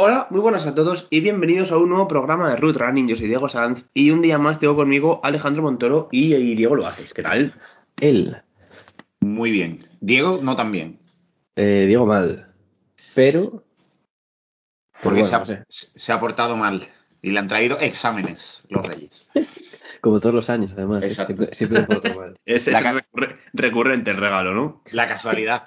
Hola, muy buenas a todos y bienvenidos a un nuevo programa de Root Running. Yo soy Diego Sanz y un día más tengo conmigo Alejandro Montoro y, y Diego Loajes. ¿Qué tal? Él. Muy bien. Diego no tan bien. Eh, Diego mal. Pero. Porque Pero se, ha, bueno, no sé. se ha portado mal. Y le han traído exámenes los reyes. Como todos los años, además. ¿eh? Exacto. Siempre, siempre me porto mal. Es, recurrente el regalo, ¿no? La casualidad.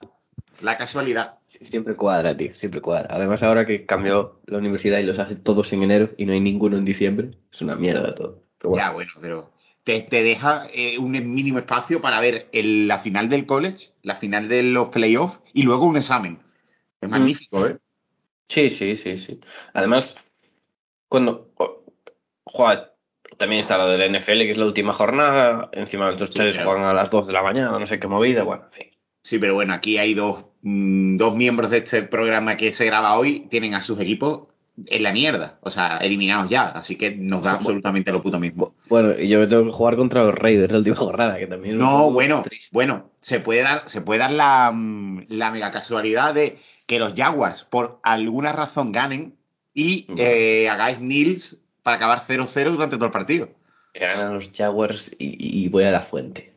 La casualidad. Siempre cuadra, tío. Siempre cuadra. Además, ahora que cambió la universidad y los hace todos en enero y no hay ninguno en diciembre, es una mierda todo. Pero bueno, Ya, bueno, pero te, te deja eh, un mínimo espacio para ver el- la final del college, la final de los playoffs y luego un examen. Es Mm. magnífico, ¿eh? Sí, sí, sí, sí. Además, cuando o- juega, también está lo del NFL, que es la última jornada, encima los Sí, tres claro. juegan a las 2 de la mañana, no sé qué movida, bueno, en fin. Sí, pero bueno, aquí hay dos, mm, dos miembros de este programa que se graba hoy, tienen a sus equipos en la mierda, o sea, eliminados ya, así que nos da absolutamente lo puto mismo. Bueno, y yo me tengo que jugar contra los Raiders la última jornada, que también No, bueno, triste. bueno, se puede dar, se puede dar la, mm, la mega casualidad de que los Jaguars por alguna razón ganen y eh, hagáis Nils para acabar 0-0 durante todo el partido. Ganan los Jaguars y, y voy a la fuente.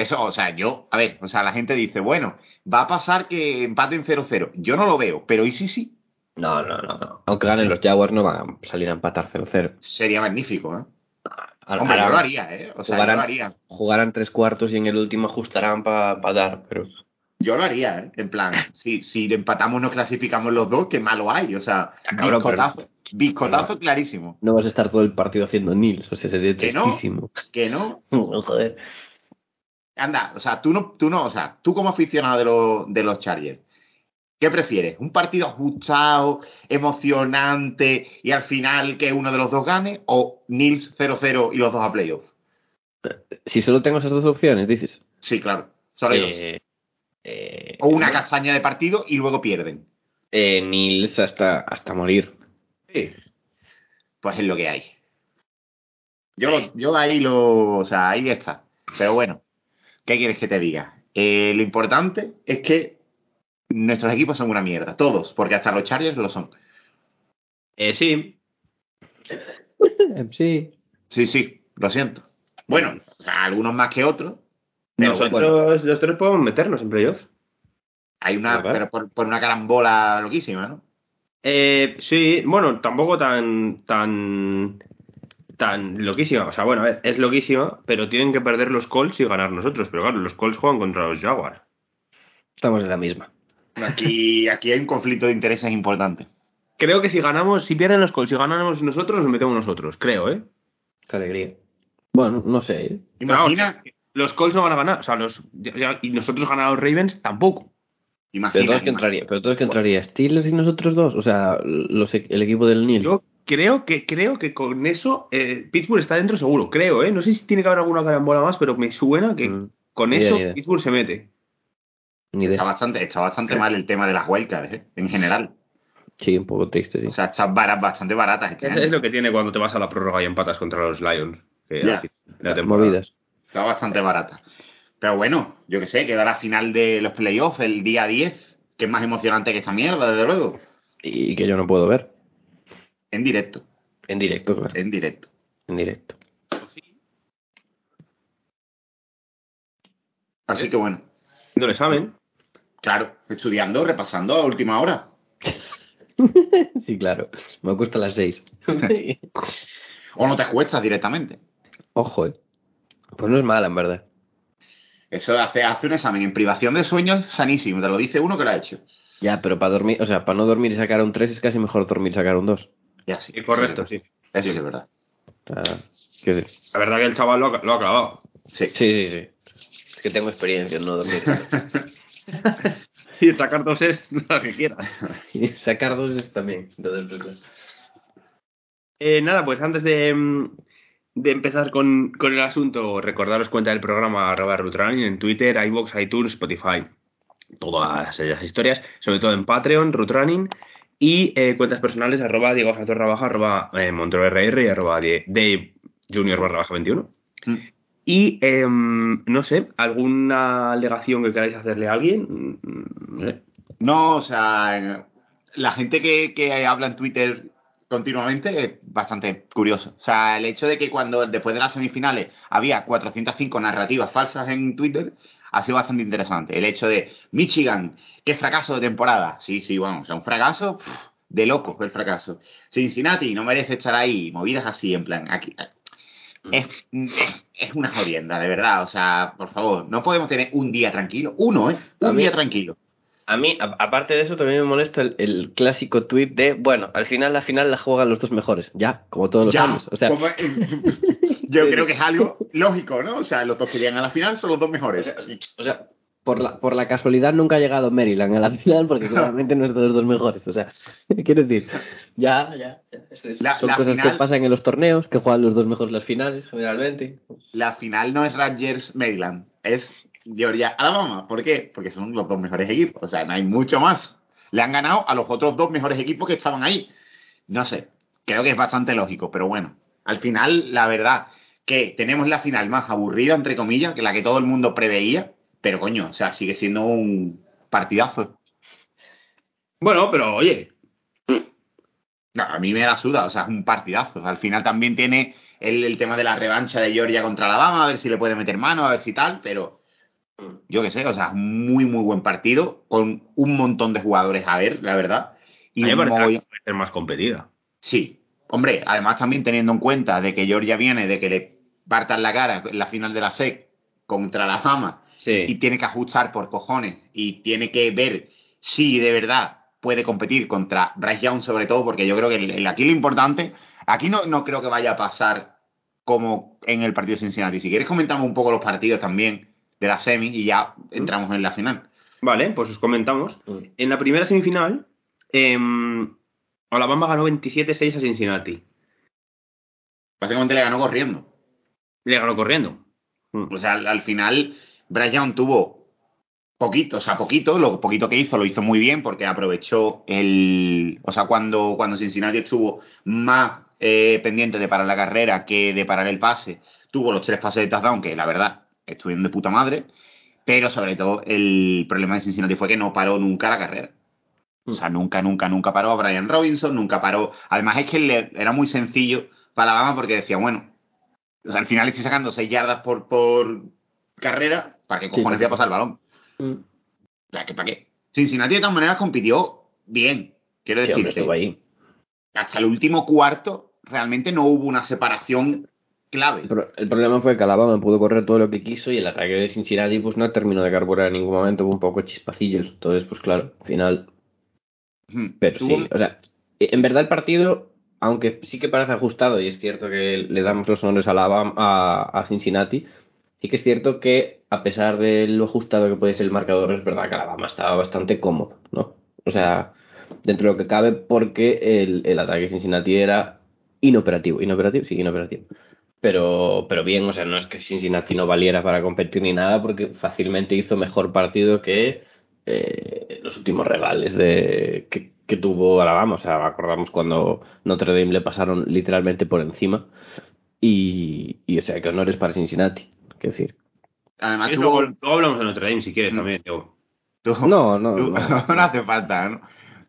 Eso, o sea, yo, a ver, o sea, la gente dice, bueno, va a pasar que empaten 0-0. Yo no lo veo, pero ¿y sí, sí? No, no, no, no. Aunque ganen los Jaguars no van a salir a empatar 0-0. Sería magnífico, ¿eh? Ahora- Hombre, yo ahora lo haría, ¿eh? O sea, yo jugarán- lo haría. Jugarán tres cuartos y en el último ajustarán para dar, pero... Yo lo haría, ¿eh? En plan, si, si empatamos nos clasificamos los dos, qué malo hay. O sea, Ya, cabrón, pero- biscotazo, clarísimo. No vas a estar todo el partido haciendo Nils, o sea, sería ¿Que no? tristísimo. Que no, Joder. Anda, o sea, tú no, tú no, o sea, tú como aficionado de, los de los Chargers, ¿qué prefieres? ¿Un partido ajustado, emocionante y al final que uno de los dos gane? ¿O Nils 0-0 y los dos a playoff? Si solo tengo esas dos opciones, dices. Sí, claro, solo hay dos. Eh, eh, O una castaña de partido y luego pierden. Eh, Nils hasta, hasta morir. Sí. Pues es lo que hay. Yo, lo- yo ahí lo, o sea, ahí está. Pero bueno, ¿qué quieres que te diga? Eh, lo importante es que nuestros equipos son una mierda, todos, porque hasta los Chargers lo son. Eh, sí. sí. Sí, sí, lo siento. Bueno, algunos más que otros. Pero Nosotros bueno, los tres podemos meternos en playoffs. hay una, pero por, por una carambola loquísima, ¿no? Eh, sí, bueno, tampoco tan, tan, tan loquísima. O sea, bueno, a ver, es loquísima, pero tienen que perder los Colts y ganar nosotros. Pero claro, los Colts juegan contra los Jaguars. Estamos en la misma. Aquí, aquí hay un conflicto de intereses importante. Creo que si ganamos, si pierden los Colts y ganamos nosotros, nos metemos nosotros, creo, ¿eh? Qué alegría. Bueno, no sé. ¿eh? Imagina, Los Colts no van a ganar, o sea, los, ya- ya- y nosotros ganar a los Ravens tampoco. Pero imagina. entonces que entraría, pero entonces que entraría Steelers y nosotros dos, o sea, los, el equipo del Nils. Yo creo que, creo que con eso eh, Pittsburgh está dentro seguro, creo, ¿eh? No sé si tiene que haber alguna carambola más, pero me suena que Mm, con eso. Pittsburgh se mete. Ni Está bastante, está bastante mal el tema de las wildcards, ¿eh? En general. Sí, un poco triste, sí. O sea, están bara- bastante baratas este Es, año. es lo que tiene cuando te vas a la prórroga y empatas contra los Lions. que la temporada. Movidas. Está bastante barata. Pero bueno, yo que sé, queda la final de los playoffs el día 10, que es más emocionante que esta mierda, desde luego. Y que yo no puedo ver. En directo, En directo, claro. en directo. En directo. Así que bueno, No le saben. claro, estudiando, repasando a última hora. Sí, claro. Me acuesto a las 6. O no te acuestas directamente. Ojo, eh. Pues no es mala, en verdad. Eso de hacer hace un examen en privación de sueño es sanísimo, te lo dice uno que lo ha hecho. Ya, pero para dormir, o sea, para no dormir y sacar un 3 es casi mejor dormir y sacar un 2. Ya sí. Correcto, sí. Eso sí es verdad. Decir, La verdad que el chaval lo ha, lo ha clavado. Sí. Sí, sí, sí. Es que tengo experiencia en no dormir. Sí, sacar dos es lo que quieras. y sacar dos es también. Entonces, pues, Eh, nada, pues antes de, mm, de empezar con, con el asunto, recordaros cuenta del programa arroba Rutrunning en Twitter, iVoox, iTunes, Spotify, todas esas historias, sobre todo en Patreon, Rutrunning, y eh, cuentas personales arroba Diego Satorra baja, arroba eh, RR y arroba Dave Junior barra baja 21. Mm. Y em, no sé, ¿alguna alegación que queráis hacerle a alguien? Mm, No sé. No, o sea, la gente que, que habla en Twitter continuamente es bastante curioso. O sea, el hecho de que cuando después de las semifinales había 405 narrativas falsas en Twitter ha sido bastante interesante. El hecho de Michigan, qué fracaso de temporada. Sí, sí, bueno, o sea, un fracaso pff, de loco el fracaso. Cincinnati no merece estar ahí, movidas así, en plan, aquí. Es, es una jodienda, de verdad. O sea, por favor, no podemos tener un día tranquilo. Uno, ¿eh? Un mí- día tranquilo. A mí, a- aparte de eso, también me molesta el, el clásico tweet de, bueno, al final la final la juegan los dos mejores. Ya, como todos los Ya, años. O sea, como- yo creo que es algo lógico, ¿no? O sea, los dos que llegan a la final son los dos mejores. o sea, por la, por la casualidad nunca ha llegado Maryland a la final porque claramente no es de los dos mejores. O sea, quiero decir, ya, ya. es- es- La- son la cosas final- que pasan en los torneos, que juegan los dos mejores las finales, generalmente. La final no es Rangers Maryland, es Georgia Alabama. ¿Por qué? Porque son los dos mejores equipos. O sea, no hay mucho más. Le han ganado a los otros dos mejores equipos que estaban ahí. No sé, creo que es bastante lógico, pero bueno. Al final, la verdad, que tenemos la final más aburrida, entre comillas, que la que todo el mundo preveía, pero coño, o sea, sigue siendo un partidazo. Bueno, pero oye, No, a mí me la suda, o sea, es un partidazo. Al final también tiene el, el tema de la revancha de Georgia contra Alabama, a ver si le puede meter mano, a ver si tal, pero yo qué sé, o sea, es muy, muy buen partido, con un montón de jugadores a ver, la verdad. Y a mí me parece que puede ser más competida. Sí, hombre, además también teniendo en cuenta de que Georgia viene de que le partan la cara en la final de la SEC contra Alabama y Sí. tiene que ajustar por cojones y tiene que ver si de verdad puede competir contra Bryce Young sobre todo, porque yo creo que el- el- aquí lo importante, aquí no, no creo que vaya a pasar como en el partido de Cincinnati. Si quieres comentamos un poco los partidos también de la semi y ya entramos en la final. Vale, pues os comentamos. Mm. En la primera semifinal, em, Alabama ganó 27-6 a Cincinnati. Básicamente le ganó corriendo. Le ganó corriendo. Mm. O sea, al, al final, Bryce Young tuvo poquito, o sea, poquito, lo poquito que hizo lo hizo muy bien porque aprovechó el. O sea, cuando, cuando Cincinnati estuvo más eh, pendiente de parar la carrera que de parar el pase, tuvo los tres pases de touchdown, que la verdad estuvieron de puta madre, pero sobre todo el problema de Cincinnati fue que no paró nunca la carrera. O sea, nunca, nunca, nunca paró a Brian Robinson, nunca paró. Además, es que le- era muy sencillo para Alabama porque decía, bueno, o sea, al final estoy sacando 6 yardas por, por carrera, ¿para qué Sí, cojones voy a pasar el balón? Mm. O sea, ¿que ¿para qué? Cincinnati de todas maneras compitió bien, quiero Sí, decirte. ahí. Hasta el último cuarto realmente no hubo una separación clave. El, pro- el problema fue que Alabama pudo correr todo lo que quiso y el ataque de Cincinnati pues no terminó de carburar en ningún momento, hubo un poco chispacillos. Entonces, pues claro, al final. Pero Tuvo- sí, o sea, en verdad el partido, aunque sí que parece ajustado y es cierto que le damos los honores a, Alabama, a, a Cincinnati, sí que es cierto que a pesar de lo ajustado que puede ser el marcador, es verdad que Alabama estaba bastante cómodo, ¿no? O sea, dentro de lo que cabe porque el, el ataque de Cincinnati era inoperativo, inoperativo, sí, inoperativo. Pero, pero bien, o sea, no es que Cincinnati no valiera para competir ni nada, porque fácilmente hizo mejor partido que eh, los últimos rivales de, que, que tuvo Alabama. O sea, acordamos cuando Notre Dame le pasaron literalmente por encima. Y, y o sea, que honores para Cincinnati. Quiero decir. Además, luego, luego hablamos de Notre Dame si quieres Mm. también. Diego. tuvo- No, no, tuvo- no. no hace falta, ¿no?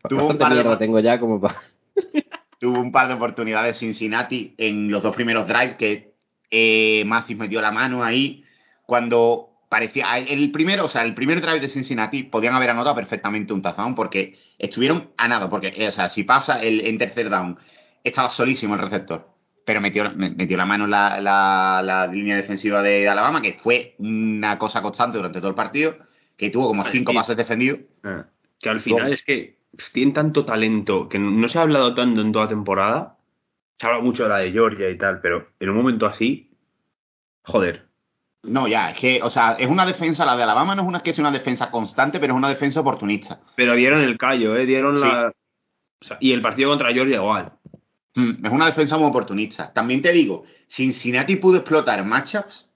Tuvo un, par de, tengo ya como para. tuvo un par de oportunidades Cincinnati en los dos primeros drives que eh, Mathis metió la mano ahí cuando parecía. El primero, o sea, el primer drive de Cincinnati podían haber anotado perfectamente un touchdown porque estuvieron a nada. Porque, eh, o sea, si pasa el, en tercer down, estaba solísimo el receptor. Pero metió, metió la mano en la, la, la línea defensiva de Alabama, que fue una cosa constante durante todo el partido, que tuvo como cinco pases defendidos. Ah, que al final Luego- es que tienen tanto talento que no se ha hablado tanto en toda temporada. Se habla mucho de la de Georgia y tal, pero en un momento así, joder. No, ya, es que, o sea, es una defensa, la de Alabama no es una que sea una defensa constante, pero es una defensa oportunista. Pero dieron el callo, ¿eh? Dieron Sí. la. o sea, y el partido contra Georgia igual. Mm, Es una defensa muy oportunista. También te digo, Cincinnati pudo explotar matchups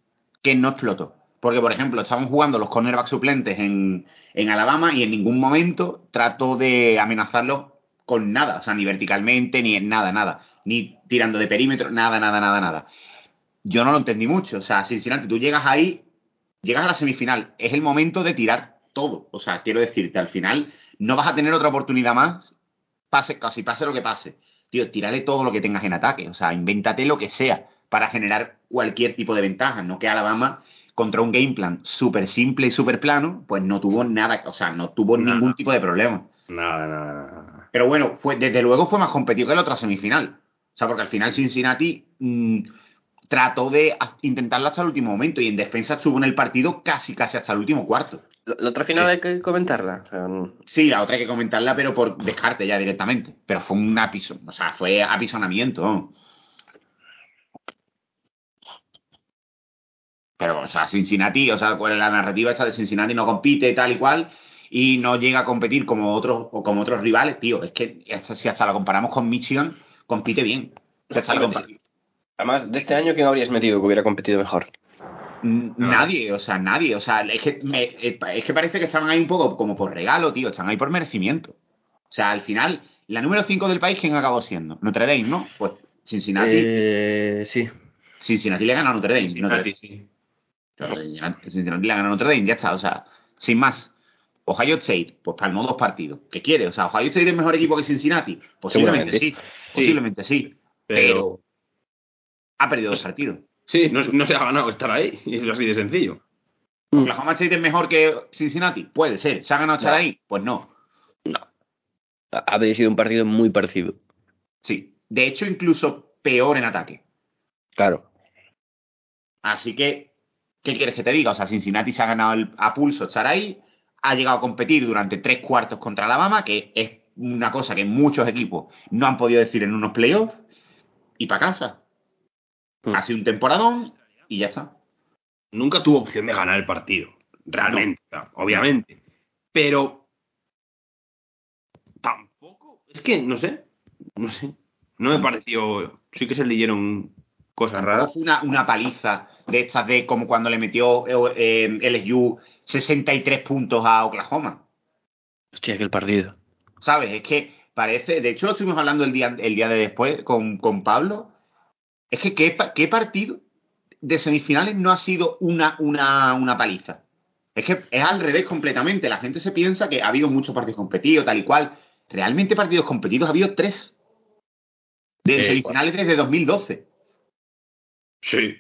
que no explotó. Porque, por ejemplo, estaban jugando los cornerbacks suplentes en, en Alabama y en ningún momento trató de amenazarlos con nada. O sea, ni verticalmente, ni en nada, nada. Ni tirando de perímetro, nada, nada, nada, nada. Yo no lo entendí mucho. O sea, Cincinnati, tú llegas ahí, llegas a la semifinal. Es el momento de tirar todo. O sea, quiero decirte, al final no vas a tener otra oportunidad más, pase, casi pase lo que pase tío, tírale todo lo que tengas en ataque. O sea, invéntate lo que sea para generar cualquier tipo de ventaja. No que Alabama, contra un game plan súper simple y súper plano, pues no tuvo nada, o sea, no tuvo Nada. ningún tipo de problema. Nada, nada, nada. Pero bueno, fue, desde luego fue más competido que la otra semifinal. O sea, porque al final Cincinnati mm, trató de intentarlo hasta el último momento y en defensa estuvo en el partido casi, casi hasta el último cuarto. La, otra final hay que comentarla. O sea, no- Sí, la otra hay que comentarla, pero por descarte ya directamente. Pero fue un apiso, o sea, fue apisonamiento. Pero, o sea, Cincinnati, o sea, pues la narrativa esta de Cincinnati no compite tal y cual y no llega a competir como otros o como otros rivales, tío. Es que hasta- si hasta la comparamos con Michigan, compite bien. Si hasta la compa- Además, de este año, ¿quién habrías metido que hubiera competido mejor? Nadie, o sea, nadie. O sea, es que, me- eh, es que parece que estaban ahí un poco como por regalo, tío. Están ahí por merecimiento. O sea, al final, la número 5 del país, ¿quién acabó siendo? Notre Dame, ¿no? Pues Cincinnati. Eh, sí. Cincinnati le gana a Notre Dame. Cincinnati, Notre- sí. Cincinnati le gana a Notre Dame, ya está. O sea, sin más. Ohio State, pues palmó dos partidos. ¿Qué quiere? O sea, ¿Ohio State es mejor equipo que Cincinnati? Posiblemente sí. Posiblemente sí. Pero ha perdido dos partidos. Sí, no, no se ha ganado estar ahí. Y es así de sencillo. ¿Oklahoma State es mejor que Cincinnati? Puede ser. ¿Se ha ganado estar No. ahí? Pues no. Ha- Habría sido un partido muy parecido. Sí. De hecho, incluso peor en ataque. Claro. Así que, ¿qué quieres que te diga? O sea, Cincinnati se ha ganado el- a pulso estar ahí, ha llegado a competir durante tres cuartos contra Alabama, que es una cosa que muchos equipos no han podido decir en unos playoffs, y para casa. Mm. Ha sido un temporadón y ya está. Nunca tuvo opción de ganar el partido. Realmente, obviamente. Pero tampoco. Es que no sé. No sé. No me pareció. Sí que se leyeron cosas raras. fue una, una paliza de estas de como cuando le metió eh, eh, LSU 63 puntos a Oklahoma. Hostia, aquel partido. ¿Sabes? Es que parece, de hecho lo estuvimos hablando el día, el día de después con, con Pablo. Es que ¿qué, pa- qué partido de semifinales no ha sido una, una, una paliza? Es que es al revés completamente. La gente se piensa que ha habido muchos partidos competidos, tal y cual. Realmente partidos competidos ha habido tres. De Eh, semifinales desde 2012. Sí.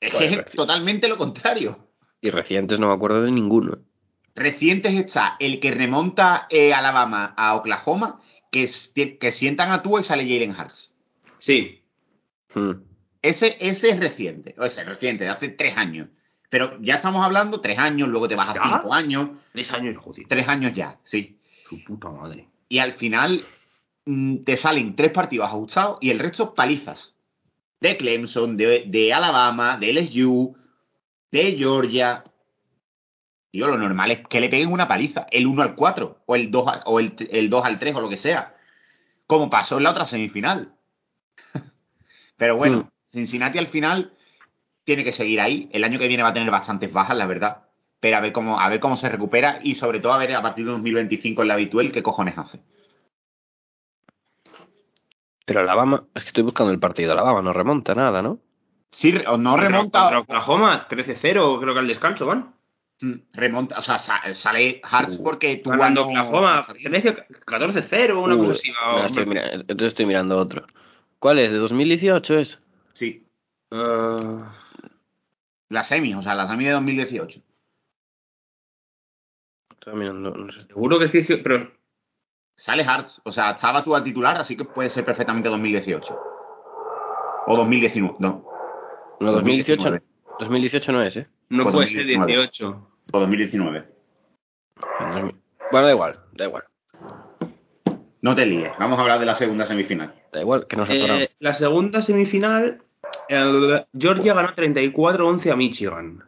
Es Joder, que pero es sí. totalmente lo contrario. Y recientes no me acuerdo de ninguno. Recientes está el que remonta eh, Alabama a Oklahoma, que, que sientan a Tua y sale Jalen Hurts. Sí. Hmm. Ese, ese es reciente, o ese es reciente, de hace tres años. Pero ya estamos hablando tres años, luego te vas a cinco años, Tres años, joder. tres años ya, sí. Su puta madre. Y al final mm, te salen tres partidos ajustados y el resto palizas. De Clemson, de, de Alabama, de LSU, de Georgia. Tío, lo normal es que le peguen una paliza, el 1 al 4, o el 2 al, o el, el 2 al 3, o lo que sea. Como pasó en la otra semifinal. Pero bueno, Mm. Cincinnati al final tiene que seguir ahí. El año que viene va a tener bastantes bajas, la verdad. Pero a ver cómo, a ver cómo se recupera y sobre todo a ver a partir de 2025 en la habitual qué cojones hace. Pero Alabama, es que estoy buscando el partido. Alabama no remonta nada, ¿no? Sí, re- o no remonta. Contra Oklahoma, 13-0, creo que al descanso van. Mm, Remonta, o sea, sa- sale Hartz porque tú Ganando Oklahoma, 13, 14-0, una Uh, cosa así. no, estoy mira- entonces estoy mirando otro. ¿Cuál es? ¿De 2018 es? Sí, Ah, la semi, o sea, la semi de 2018. estaba mirando, no sé. Seguro que sí, pero Sale Hartz. O sea, estaba tú a titular, así que puede ser perfectamente 2018. O 2019. No. No, 2018, 2019. 2018 no es, ¿eh? no Pues puede ser 2019. 18. O 2019. Bueno, da igual, da igual. No te líes. Vamos a hablar de la segunda semifinal. Da igual, que nos. Eh, la segunda semifinal, Georgia ganó 34-11 a Michigan.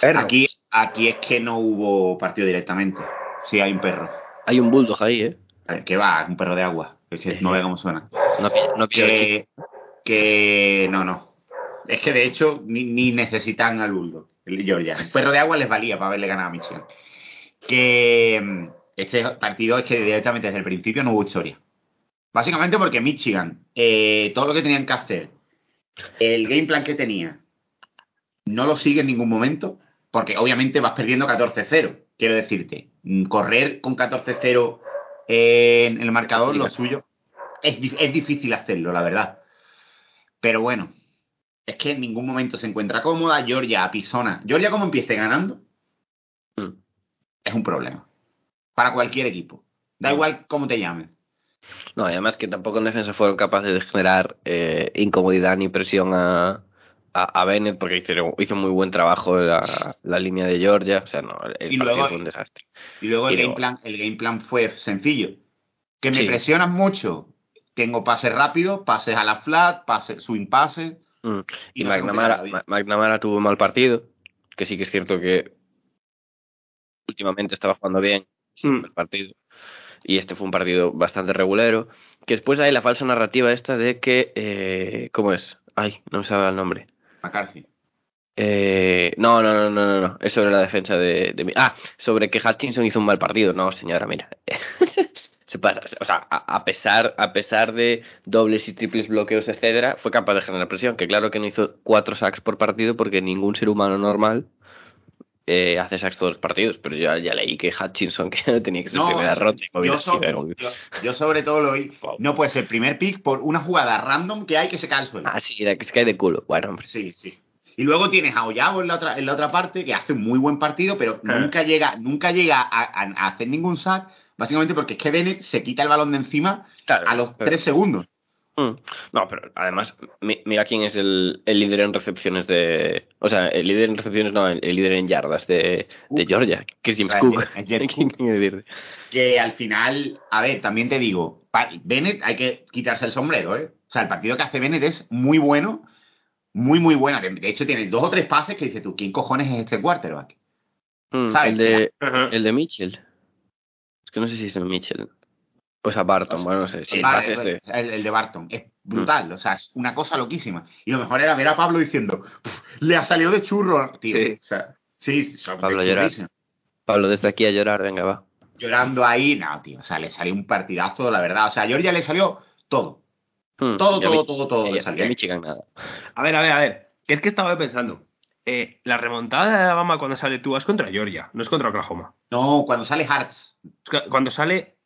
Perro. Aquí, aquí es que no hubo partido directamente. Sí, hay un perro. Hay un bulldog ahí, ¿eh? Que va, un perro de agua. Es que no ve cómo suena. No, no. Que, que no, no. Es que de hecho ni, ni necesitan al Bulldog, el Georgia. El perro de agua les valía para haberle ganado a Michigan. Que este partido es que directamente desde el principio no hubo historia. Básicamente porque Michigan, eh, todo lo que tenían que hacer, el game plan que tenía, no lo sigue en ningún momento, porque obviamente vas perdiendo 14-0. Quiero decirte, mm, correr con 14-0 en el marcador, lo suyo, es, es difícil hacerlo, la verdad. Pero bueno, es que en ningún momento se encuentra cómoda. Georgia apisona. Georgia, como empiece ganando, Mm. es un problema. Para cualquier equipo. Da igual cómo te llames. No, además que tampoco en defensa fueron capaces de generar eh, incomodidad ni presión a, a, a Bennett porque hicieron, hizo muy buen trabajo la, la línea de Georgia. O sea, no, el, Y partido luego- fue un desastre. Y luego el Y game luego- plan, el game plan fue sencillo. Que me Sí. presionas mucho. Tengo pases rápidos, pases a la flat, pases, swing pases. Mm. Y, Y no McNamara, McNamara tuvo un mal partido, que sí que es cierto que últimamente estaba jugando bien Mm. el partido. Y este fue un partido bastante regulero. Que después hay la falsa narrativa esta de que... Eh, ¿Cómo es? Ay, no me sabe el nombre. McCarthy. Eh, no, no, no, no, no, no. Es sobre la defensa de, de mi- Ah, sobre que Hutchinson hizo un mal partido. No, señora, mira. Se pasa. O sea, a, a pesar, a pesar de dobles y triples bloqueos, etcétera, fue capaz de generar presión. Que claro que no hizo cuatro sacks por partido porque ningún ser humano normal eh, hace sacks todos los partidos. Pero yo ya leí que Hutchinson, que no tenía que ser No, primera ronda. y yo, movidas así, so- pero- yo- yo sobre todo lo oí. Wow. No puede ser primer pick por una jugada random que hay que se cae al suelo. Ah, sí, la que se cae de culo. Bueno, hombre. Sí, sí. Y luego tienes a Oyabo en la otra, en la otra parte, que hace un muy buen partido, pero nunca llega, nunca llega a, a- a hacer ningún sack, básicamente porque es que Bennett se quita el balón de encima Claro, a los tres segundos. Mm. No, pero además, mi- mira quién es el, el líder en recepciones de. O sea, el líder en recepciones, no, el, el líder en yardas de, de. Georgia, que es James O. Que al final, a ver, también te digo, Bennett hay que quitarse el sombrero, ¿eh? O sea, el partido que hace Bennett es muy bueno, muy, muy bueno. De de hecho, tiene dos o tres pases que dices tú, ¿quién cojones es este quarterback? Mm, ¿Sabes? el, de, el de Mitchell. Es que no sé si es de Mitchell. O sea, Barton, bueno, no sé. Sí, el Vale, pues, este. el, el de Barton. Es brutal, o sea, es una cosa loquísima. Y lo mejor era ver a Pablo diciendo, "Puf, le ha salido de churro, tío. Sí. O sea, sí, Pablo llorar. Pablo, desde aquí a llorar, venga, va. Llorando ahí, no, tío, o sea, le salió un partidazo, la verdad. O sea, a Georgia le salió todo. Mm, Todo, a todo, Mi- todo, todo le a- salió. a Michigan nada. A ver, a ver, a ver. Que es que estaba pensando. Eh, la remontada de Alabama cuando sale tú es contra Georgia, no es contra Oklahoma. No, cuando sale Hartz, Cuando sale.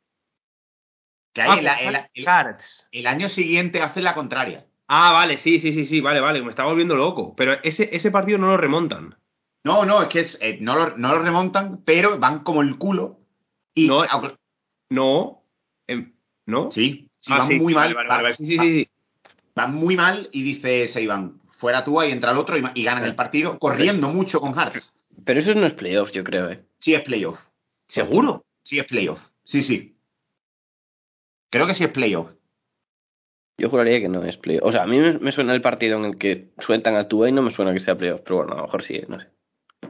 Que Ah, ahí el, el- el- el año siguiente hace la contraria. Ah, vale, sí, sí, sí, sí, vale, vale, me estaba volviendo loco. Pero ese, ese partido no lo remontan. No, no, es que es, eh, no, lo, no lo remontan, pero van como el culo. Y, No, aunque- No. em, ¿No? sí, sí, Ah, van sí, muy sí, mal. vale, vale, van- vale, sí, sí, sí, sí. van muy mal y dice se iban fuera tú y entra el otro y, y ganan el partido corriendo mucho con Hartz. Pero eso no es playoff, yo creo, ¿eh? Sí es playoff. ¿Seguro? Sí es playoff. Sí, sí. Creo que sí es playoff. Yo juraría que no es playoff. O sea, a mí me, me suena el partido en el que sueltan a Tua y no me suena que sea playoff. Pero bueno, a lo mejor sí, no sé.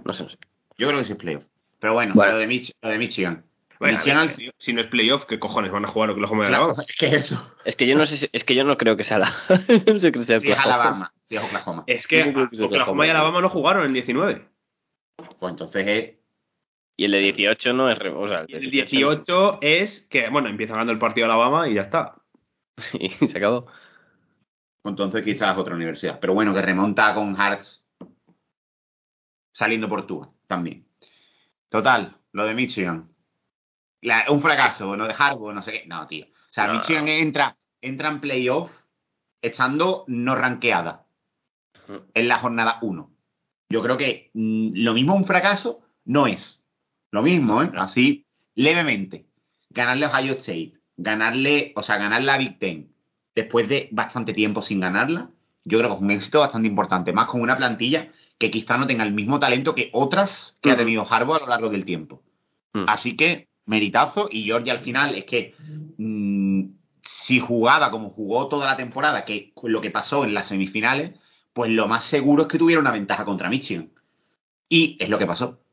No sé, no sé. Yo creo que sí es playoff. Pero bueno, Bueno. Lo, de Mich- lo de Michigan. Bueno, a Michigan ver, si- no es playoff, ¿qué cojones van a jugar Oklahoma y Claro, Alabama? es que eso. Es que yo no sé si- es que yo no creo que sea la no sé que sea Sí. Alabama. Sí Oklahoma. Es que creo que Oklahoma. y Alabama no jugaron en 19. Pues entonces es. Y el de 18 no es o sea, Y el 18 es que, bueno, empieza ganando el partido Alabama y ya está. y se acabó. Entonces quizás otra universidad. Pero bueno, que remonta con Hartz saliendo por tú también. Total, lo de Michigan. La- un fracaso, lo de Harbaugh, no sé qué. No, tío. O sea, No. Michigan entra, entra en playoff estando no rankeada en la jornada 1. Yo creo que mm, lo mismo un fracaso no es. Lo mismo, ¿eh? Así, levemente. Ganarle a Ohio State, ganarle, o sea, ganarle a Big Ten, después de bastante tiempo sin ganarla, yo creo que es un éxito bastante importante, más con una plantilla que quizá no tenga el mismo talento que otras que ha tenido Harbaugh a lo largo del tiempo. Mm. Así que, meritazo, y Georgia al final es que mm, si jugaba como jugó toda la temporada, que lo que pasó en las semifinales, pues lo más seguro es que tuviera una ventaja contra Michigan. Y es lo que pasó.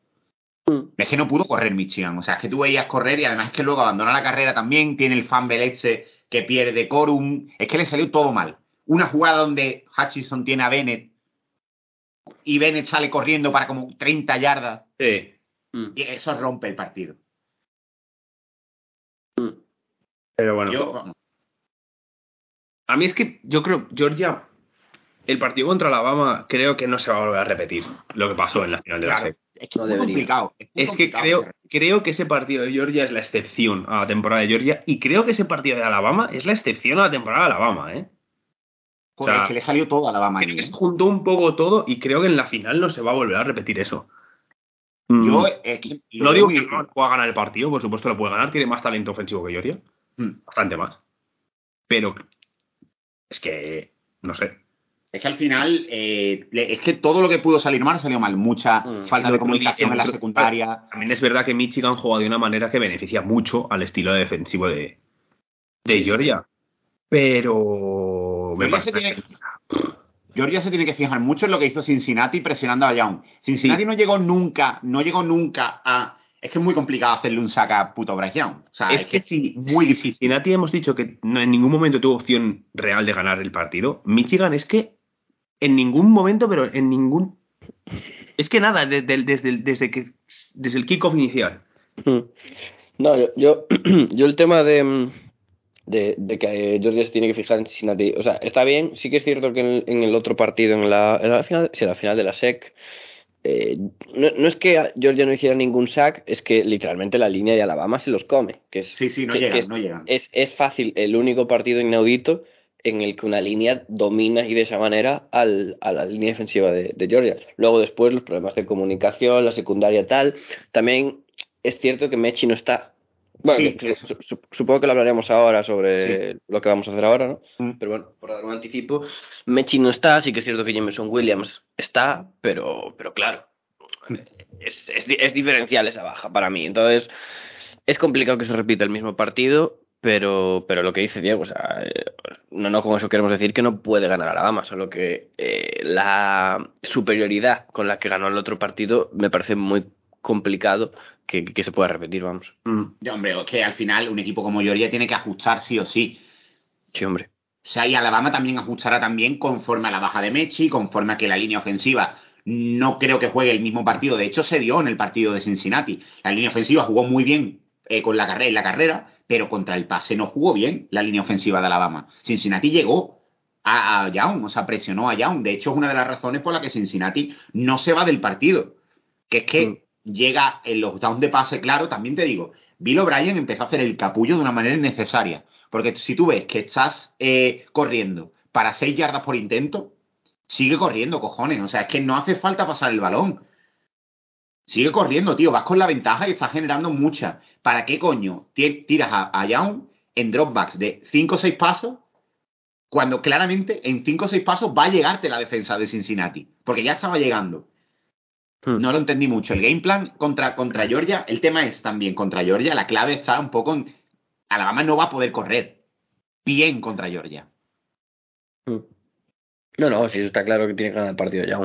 Mm. Es que no pudo correr Michigan. O sea, es que tú veías correr y además es que luego abandona la carrera también. Tiene el fumble ese que pierde Corum. Es que le salió todo mal. Una jugada donde Hutchinson tiene a Bennett y Bennett sale corriendo para como 30 yardas. Sí. Mm. Y eso rompe el partido. Pero bueno. Yo, A mí es que yo creo, Georgia, el partido contra Alabama creo que no se va a volver a repetir lo que pasó en la final de la SEC. Es que No es muy debería. complicado. Es, muy Es que complicado creo, creo que ese partido de Georgia es la excepción a la temporada de Georgia y creo que ese partido de Alabama es la excepción a la temporada de Alabama, ¿eh? Joder, o sea, es que le salió todo a Alabama. Creo ahí, que ¿eh? se juntó un poco todo y creo que en la final no se va a volver a repetir eso. Yo, Mm, que lo no digo que no pueda ganar el partido, por supuesto lo puede ganar, tiene más talento ofensivo que Georgia, Mm. bastante más. Pero es que, no sé. Es que al final, eh, es que todo lo que pudo salir mal salió mal. Mucha Mm. falta de que comunicación en la secundaria. También es verdad que Michigan juega de una manera que beneficia mucho al estilo defensivo de, de Georgia. Pero Georgia se tiene- Georgia se tiene que fijar mucho en lo que hizo Cincinnati presionando a Young. Cincinnati no llegó nunca, no llegó nunca a. Es que es muy complicado hacerle un saca a puto Bryce Young. O sea, es que si, muy difícil. Cincinnati hemos dicho que no, en ningún momento tuvo opción real de ganar el partido, Michigan es que en ningún momento, pero en ningún... Es que nada, desde, el- desde, el- desde, que, desde el kickoff inicial. Mm. No, yo, yo, yo el tema de, mm, de, de que eh, Georgia se tiene que fijar en Cincinnati, o sea, está bien, sí que es cierto que en el, en el otro partido, en la, en la final, sí, en la final de la SEC, eh, no, no es que Georgia no hiciera ningún sack, es que literalmente la línea de Alabama se los come. Que es, Sí, sí, no que- que llegan, es, no llegan. es, es fácil, el único partido inaudito en el que una línea domina y de esa manera al, a la línea defensiva de, de Georgia. Luego después los problemas de comunicación, la secundaria tal. También es cierto que Mechi no está. Bueno, Sí, su- supongo que lo hablaremos ahora sobre lo que vamos a hacer ahora, ¿no? Mm. Pero bueno, por dar un anticipo, Mechi no está, sí que es cierto que Jameson Williams está, pero, pero claro, es, es, di- es diferencial esa baja para mí. Entonces, es complicado que se repita el mismo partido, pero, pero lo que dice Diego, o sea, eh, no, no con eso queremos decir que no puede ganar Alabama, solo que eh, la superioridad con la que ganó el otro partido me parece muy complicado que, que se pueda repetir, vamos. Ya, hombre, es que al final un equipo como Georgia tiene que ajustar sí o sí. Sí, hombre. O sea, y Alabama también ajustará también conforme a la baja de Mechi, conforme a que la línea ofensiva no creo que juegue el mismo partido. De hecho, se dio en el partido de Cincinnati. La línea ofensiva jugó muy bien eh, con la carrera en la carrera, pero contra el pase no jugó bien la línea ofensiva de Alabama. Cincinnati llegó a, a Young, o sea, presionó a Young. De hecho, es una de las razones por las que Cincinnati no se va del partido. Que es que llega en los downs de pase, claro, también te digo, Bill O'Brien empezó a hacer el capullo de una manera innecesaria. Porque si tú ves que estás eh, corriendo para 6 yardas por intento, sigue corriendo, cojones. O sea, es que no hace falta pasar el balón. Sigue corriendo, tío. Vas con la ventaja y estás generando mucha. ¿Para qué coño ti- tiras a, a Young en dropbacks de 5 o 6 pasos cuando claramente en 5 o 6 pasos va a llegarte la defensa de Cincinnati? Porque ya estaba llegando. Hmm. No lo entendí mucho. El game plan contra, contra Georgia, el tema es también contra Georgia, la clave está un poco en. Alabama no va a poder correr bien contra Georgia. No, no, sí, está claro que tiene que ganar el partido ya.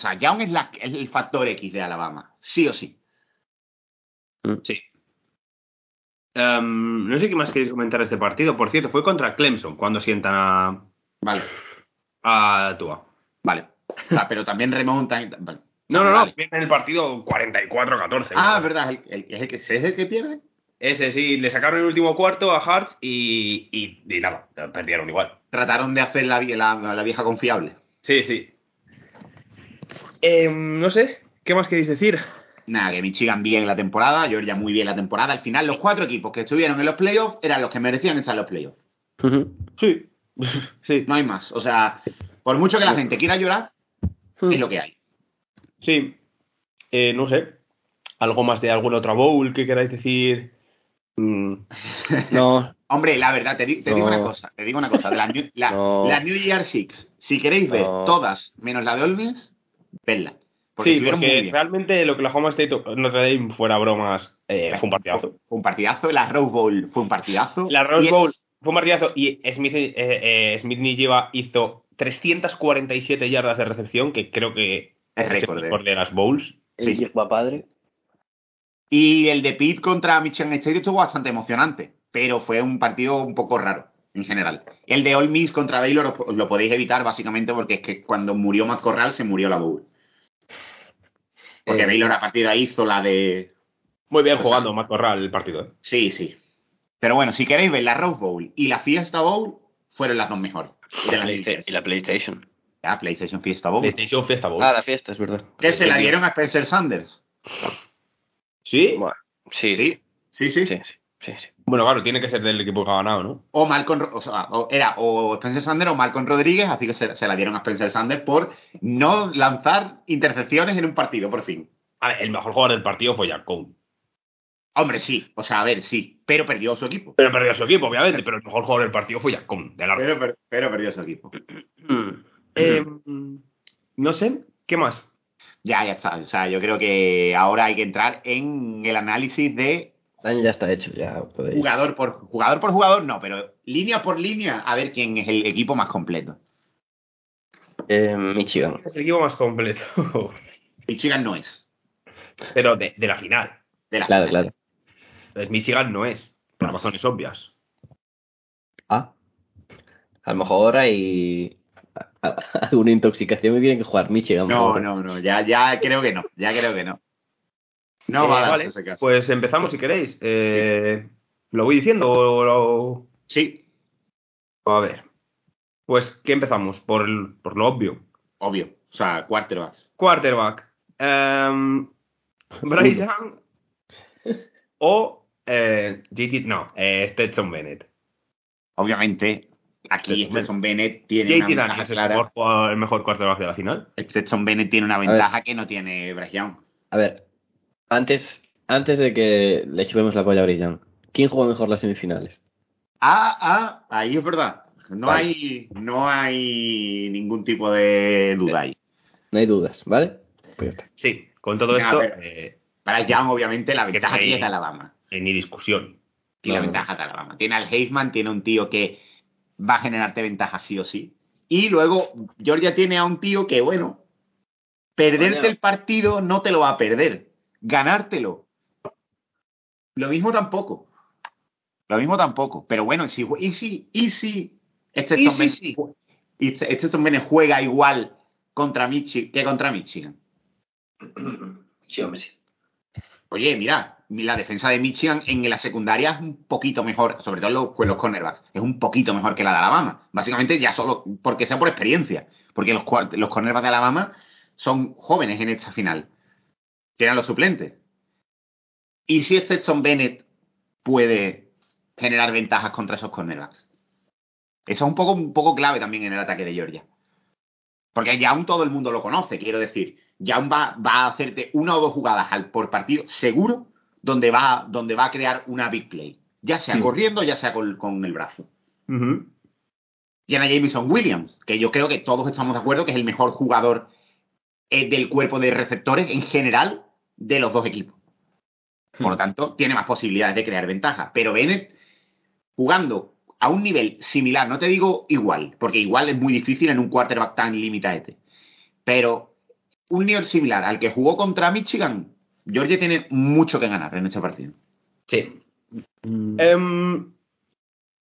O sea, Young es, la- es el factor X de Alabama, sí o sí. Sí. Em, no sé qué más queréis comentar de este partido. Por cierto, fue contra Clemson cuando sientan a, Vale, a Tua. vale. Pero también remontan. vale. No, no, no, pierden el partido 44-14. Ah, verdad, el, el- es, el que, ¿es el que pierde. Ese sí, le sacaron el último cuarto a Hartz y, y, y nada, perdieron igual. Trataron de hacer la, vie- la, la vieja confiable. Sí, sí. Em, no sé, ¿qué más queréis decir? Nada, que Michigan bien la temporada, Georgia muy bien la temporada. Al final, los cuatro equipos que estuvieron en los playoffs eran los que merecían estar en los playoffs. Sí. Sí, No hay más. O sea, por mucho que la gente quiera llorar, es lo que hay. sí. Eh, no sé. ¿Algo más de alguna otra bowl que queráis decir? Mm, No, Hombre, la verdad, te, di- te digo una cosa, te digo una cosa, de la New, la, No. la New Year Six, si queréis ver No. todas menos la de Ole Porque sí, porque realmente lo que la Homa State Notre Dame fuera bromas eh, fue un partidazo. Fue un partidazo, la Rose Bowl fue un partidazo. La Rose Bowl fue un partidazo y Smith, eh, eh, Smith Nijiva hizo 347 yardas de recepción, que creo que Es el récord, eh. de las bowls. Sí. el va padre. Y el de Pitt contra Michigan State estuvo bastante emocionante, pero fue un partido un poco raro en general. El de Ole Miss contra Baylor os, lo podéis evitar básicamente porque es que cuando murió Matt Corral se murió la bowl. Porque Eh. Baylor a partir de ahí hizo la de Muy bien O sea, jugando Matt Corral el partido. ¿eh? Sí, sí. Pero bueno, si queréis ver la Rose Bowl y la Fiesta Bowl, fueron las dos mejores. De y la PlayStation. Ah, PlayStation Fiesta Bowl. PlayStation Fiesta Bowl. Ah, la fiesta, es verdad. Que se la dieron a Spencer Sanders. ¿Sí? Bueno, sí, Sí, sí, sí. sí, sí, sí, sí. Bueno, claro, tiene que ser del equipo que ha ganado, ¿no? O Malcolm, o sea, o era o Spencer Sanders o Malcolm Rodríguez, así que se, se la dieron a Spencer Sanders por no lanzar intercepciones en un partido, por fin. A ver, el mejor jugador del partido fue Jack. Hombre, sí, o sea, a ver, sí, pero perdió su equipo. Pero perdió su equipo, obviamente, pero el mejor jugador del partido fue Jack Cohn, de largo. Pero, per- pero perdió su equipo. Eh, no sé, ¿qué más? Ya, ya está. O sea, yo creo que ahora hay que entrar en el análisis de daño ya está hecho, ya podéis. jugador por jugador por jugador, no, pero línea por línea, a ver quién es el equipo más completo. Eh, Michigan. Es el equipo más completo. Michigan no es. pero de, de la final. De la Claro, final. claro. Entonces, Michigan no es, por razones obvias. Ah. A lo mejor hay alguna intoxicación y tienen que jugar Michigan. No, no, no, ya, ya creo que no, ya creo que no. No Eh, vale, ese caso. Pues empezamos si queréis. Eh, ¿Lo voy diciendo o lo- Sí, A ver. Pues, ¿qué empezamos? Por, el- por lo obvio. obvio. O sea, quarterbacks. Quarterback. Em, Bryce Young o eh, JT, no, eh, Stetson Bennett. Obviamente, aquí Stetson Stetson Bennett tiene una JT ventaja Daniels es el mejor, el mejor quarterback de la final. Stetson Bennett tiene una ventaja que no tiene Bryce Young. A ver, antes, antes de que le chupemos la polla a Brillan, ¿quién jugó mejor las semifinales? Ah, ah, ahí es verdad. No Vale. hay, no hay ningún tipo de duda ahí. No hay dudas, ¿vale? Pues ya está. Sí, con todo esto, ver. eh, Para Young, obviamente, la ventaja aquí es de Alabama. ni discusión. Y la No, ventaja de Alabama. Tiene al Heisman, tiene un tío que va a generarte ventaja sí o sí. Y luego Georgia tiene a un tío que, bueno, perderte el partido no te lo va a perder. Ganártelo. Lo mismo tampoco. Lo mismo tampoco. Pero bueno, si, y si, y si este Y Tom si Bennett sí. este este juega igual contra Michi que contra Michigan. Sí, hombre, sí. Oye, mira, la defensa de Michigan en la secundaria es un poquito mejor, sobre todo los, con los cornerbacks, es un poquito mejor que la de Alabama. Básicamente ya solo porque sea por experiencia, porque los, los cornerbacks de Alabama son jóvenes en esta final. Tienen los suplentes. ¿Y si Stetson Bennett puede generar ventajas contra esos cornerbacks? Eso es un poco, un poco clave también en el ataque de Georgia. Porque ya aún todo el mundo lo conoce, quiero decir. Ya aún va, va a hacerte una o dos jugadas al, por partido seguro donde va, donde va a crear una big play. Ya sea Sí. corriendo, ya sea con, con el brazo. Ujú. Tiene a Jameson Williams, que yo creo que todos estamos de acuerdo que es el mejor jugador eh, del cuerpo de receptores en general de los dos equipos. Por lo tanto, tiene más posibilidades de crear ventaja. Pero Bennett, jugando a un nivel similar, no te digo igual, porque igual es muy difícil en un quarterback tan limitado. Pero un nivel similar al que jugó contra Michigan, Georgia tiene mucho que ganar en este partido. Sí. Em,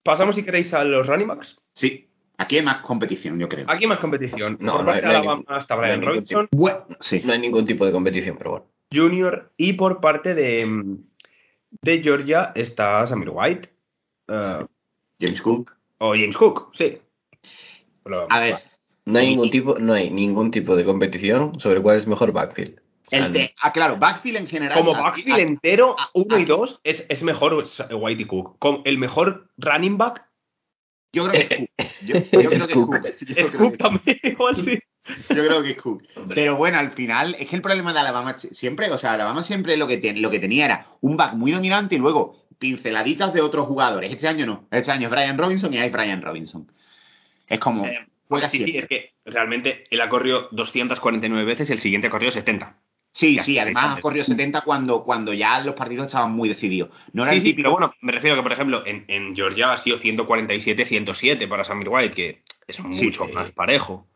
Pasamos, si queréis, a los running backs. Sí, aquí hay más competición, yo creo. Aquí más competición. No, por no parte hay- de no hay Alabama no hay Brian ningún Robinson Bueno, sí. No hay ningún tipo de competición, pero bueno. Jr. y por parte de, mm, de Georgia está Samir White. eh, James Cook. o James Cook, sí. Pero- A ver, No hay Y- ningún tipo, no hay ningún tipo de competición sobre cuál es mejor backfield. El ah, claro, backfield en general. Como backfield aquí- entero, a- uno y dos, es, es mejor White y Cook. Como el mejor running back Yo creo que es Cook. Yo, yo creo que es Cook. Es también, igual sí. Yo creo que es Cook. Pero bueno, al final, es que el problema de Alabama siempre, o sea, Alabama siempre lo que, ten- lo que tenía era un back muy dominante y luego pinceladitas de otros jugadores. Este año no. Este año es Brian Robinson y hay Brian Robinson. Es como. Eh, juega sí, sí, es que realmente él ha corrido 249 veces y el siguiente ha corrido 70. Sí, Ya, sí, además ha corrido 70 cuando, cuando ya los partidos estaban muy decididos. No era Sí, el sí, pero bueno, me refiero que, por ejemplo, en, en Georgia ha sido 147-107 para Samir White, que es mucho más parejo.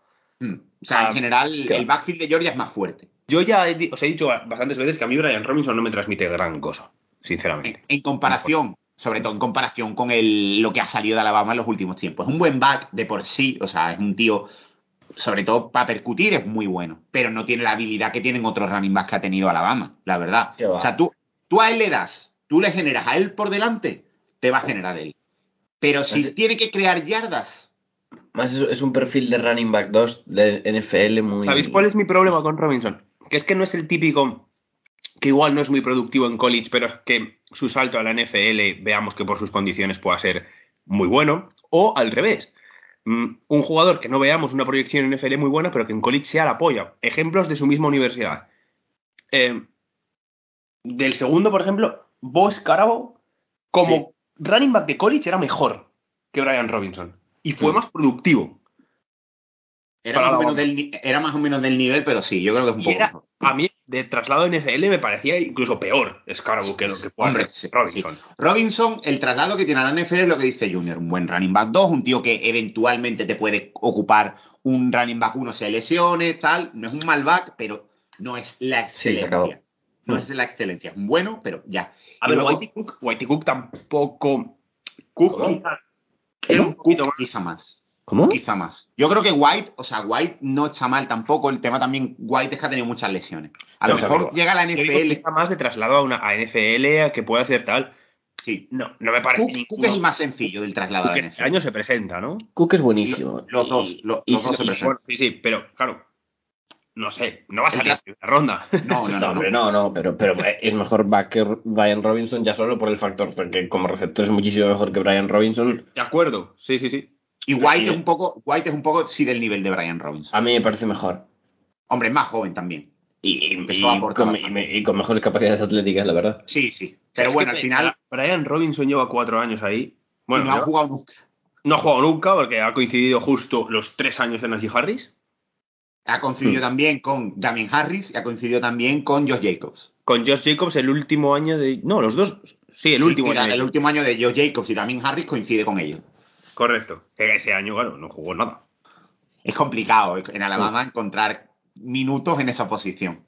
Mm. O sea, Ah, en general, claro. el backfield de Georgia es más fuerte. Yo ya he os he dicho bastantes veces que a mí Brian Robinson no me transmite gran cosa, En, sinceramente. en comparación, sobre todo en comparación con el, lo que ha salido de Alabama en los últimos tiempos. Es un buen back de por sí, o sea, es un tío, sobre todo para percutir, es muy bueno, pero no tiene la habilidad que tienen otros running backs que ha tenido Alabama, la verdad. O sea, tú, tú a él le das, tú le generas a él por delante, te va a generar él. Pero si tiene que crear yardas, Más es, es un perfil de running back 2 de NFL muy. ¿Sabéis cuál es mi problema con Robinson? Que es que no es el típico que igual no es muy productivo en college, pero es que su salto a la NFL veamos que por sus condiciones pueda ser muy bueno, o al revés. Mm, Un jugador que no veamos una proyección en NFL muy buena, pero que en college sea la polla. Ejemplos de su misma universidad. Eh, del segundo, por ejemplo, Bo Scarabo, como running back de college, era mejor que Brian Robinson. Y fue Mm. más productivo. era más, o menos del, ni- era más o menos del nivel, pero sí, yo creo que es un Y poco era, mejor. a mí, de traslado NFL me parecía incluso peor Scarborough que lo que puede Hombre, Robinson. sí. Robinson, el traslado que tiene a la NFL es lo que dice Junior, un buen running back 2, un tío que eventualmente te puede ocupar un running back 1 se lesione, tal, no es un mal back, pero no es la Sí, excelencia. no es la excelencia, es un bueno, pero ya. A Y ver, luego- Whitey Cook, Whitey Cook tampoco. Cook. Quizá era un poquito más. quizá más. ¿Cómo? Quizá más. Yo creo que White, o sea, White no está mal tampoco. El tema también, White es que ha tenido muchas lesiones. A lo No, o sea, mejor llega a la NFL. quizá más de traslado a una a NFL a que pueda hacer tal. Sí. No, no me parece Cook. Cook es el más sencillo del traslado a Cook la este NFL. año se presenta, ¿no? Cook es buenísimo. Los dos, y- los dos se presentan. Bueno, sí, sí, pero claro. No sé, no va a salir la ronda. No, no, No, no. hombre, no. no, pero, pero es mejor back que Brian Robinson ya solo por el factor de que como receptor es muchísimo mejor que Brian Robinson. De acuerdo, sí, sí, sí. Y White Sí. es un poco, White es un poco sí del nivel de Brian Robinson. A mí me parece mejor. Hombre, más joven también. Y, y- Empezó a y aportar con, y mejores capacidades atléticas, la verdad. Sí, sí. Pero Es bueno, al final Brian Robinson lleva cuatro años ahí. Bueno, no ha jugado nunca. no ha jugado nunca porque ha coincidido justo los tres años de Najee Harris. Ha coincidido Hmm. también con Damien Harris y ha coincidido también con Josh Jacobs. Con Josh Jacobs el último año de... No, los dos... Sí, el último Sí, año. el último año de Josh Jacobs y Damien Harris coincide con ellos. Correcto. Ese año, claro, no jugó nada. Es complicado en Alabama encontrar minutos en esa posición.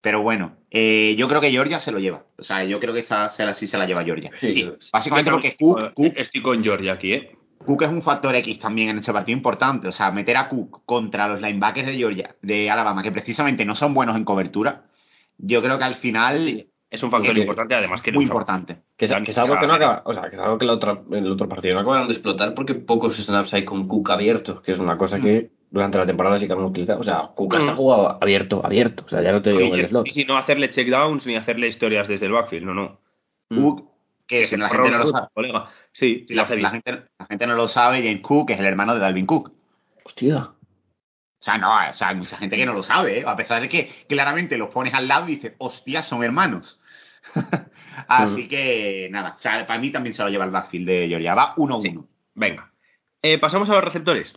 Pero bueno, eh, yo creo que Georgia se lo lleva. O sea, yo creo que esta se la- sí se la lleva Georgia. Sí. Básicamente porque Cook, Cook, Estoy con Georgia aquí, ¿eh? Cook es un factor X también en este partido importante. O sea, meter a Cook contra los linebackers de Georgia, de Alabama, que precisamente no son buenos en cobertura, yo creo que al final Es un factor importante, además que... muy importante. Que es, que es algo que no acaba, o sea, que es algo que la otra, en el otro partido no acabaron de explotar porque pocos snaps hay con Cook abiertos, que es una cosa que durante la temporada sí que han utilizado. O sea, Cook Mm. está jugado abierto, abierto. O sea, ya no te digo en el slot. Y si no hacerle checkdowns ni hacerle historias desde el backfield, no, no. Cook, que, si se la gente no lo sabe. colega. Sí, la, gente, la gente no lo sabe, James Cook es el hermano de Dalvin Cook. Hostia. O sea, no, o sea, hay mucha gente que no lo sabe, ¿eh? a pesar de que claramente los pones al lado y dices, hostia, son hermanos. Así que, nada, o sea, para mí también se lo lleva el backfield de Georgia. Va 1-1. Venga. Eh, pasamos a los receptores.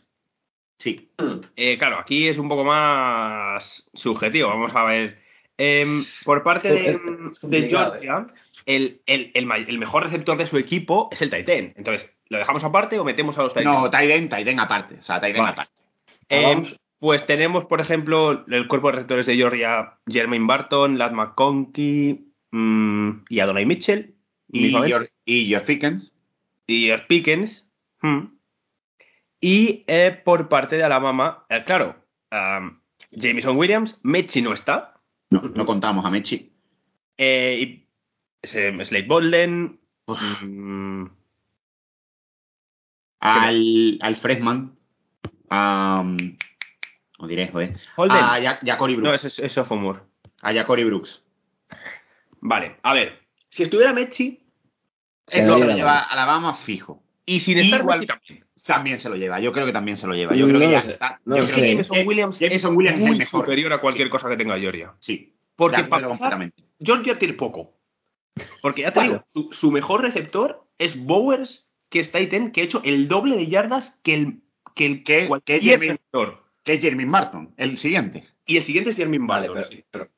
Sí. Eh, claro, aquí es un poco más subjetivo. Vamos a ver. Em, por parte de, Georgia, el, el- el el mejor receptor de su equipo es el Titan. Entonces, ¿lo dejamos aparte o metemos a los Titans? No, Taiden, Taiden aparte. O sea, Vale. aparte. Em, pues tenemos, por ejemplo, el cuerpo de receptores de Georgia, Jermaine Barton, Lad McConkey mm, y Adonai Mitchell. Y. George, y George Pickens. y George Pickens. hmm. Y eh, por parte de Alabama, eh, claro, am, Jameson Williams, Mechi no está. No, no contamos a Mechi. eh, y Slade Bolden. mm, Al, al freshman. A. os diré, joder. Holden. A Ja- Jacory no, Brooks. eso es, es sophomore. A Jacory Brooks. Vale, a ver. Si estuviera Mechi, Es lo que lleva lleva Alabama fijo. y sin estar Igual- Mechi también. También se lo lleva, yo creo que también se lo lleva. Yo creo que que Jameson Williams Jameson es Williams es muy el mejor. superior a cualquier Sí. cosa que tenga Georgia. Sí, Porque para completamente. Georgia tiene poco. Porque ya te digo, su, su mejor receptor es Bowers, que es Titan, que ha hecho el doble de yardas que el que el Que- que Jeremy- receptor. Que es Jeremy Martin, el siguiente. Y el siguiente es Jeremy Vale, Butler. pero, sí. pero-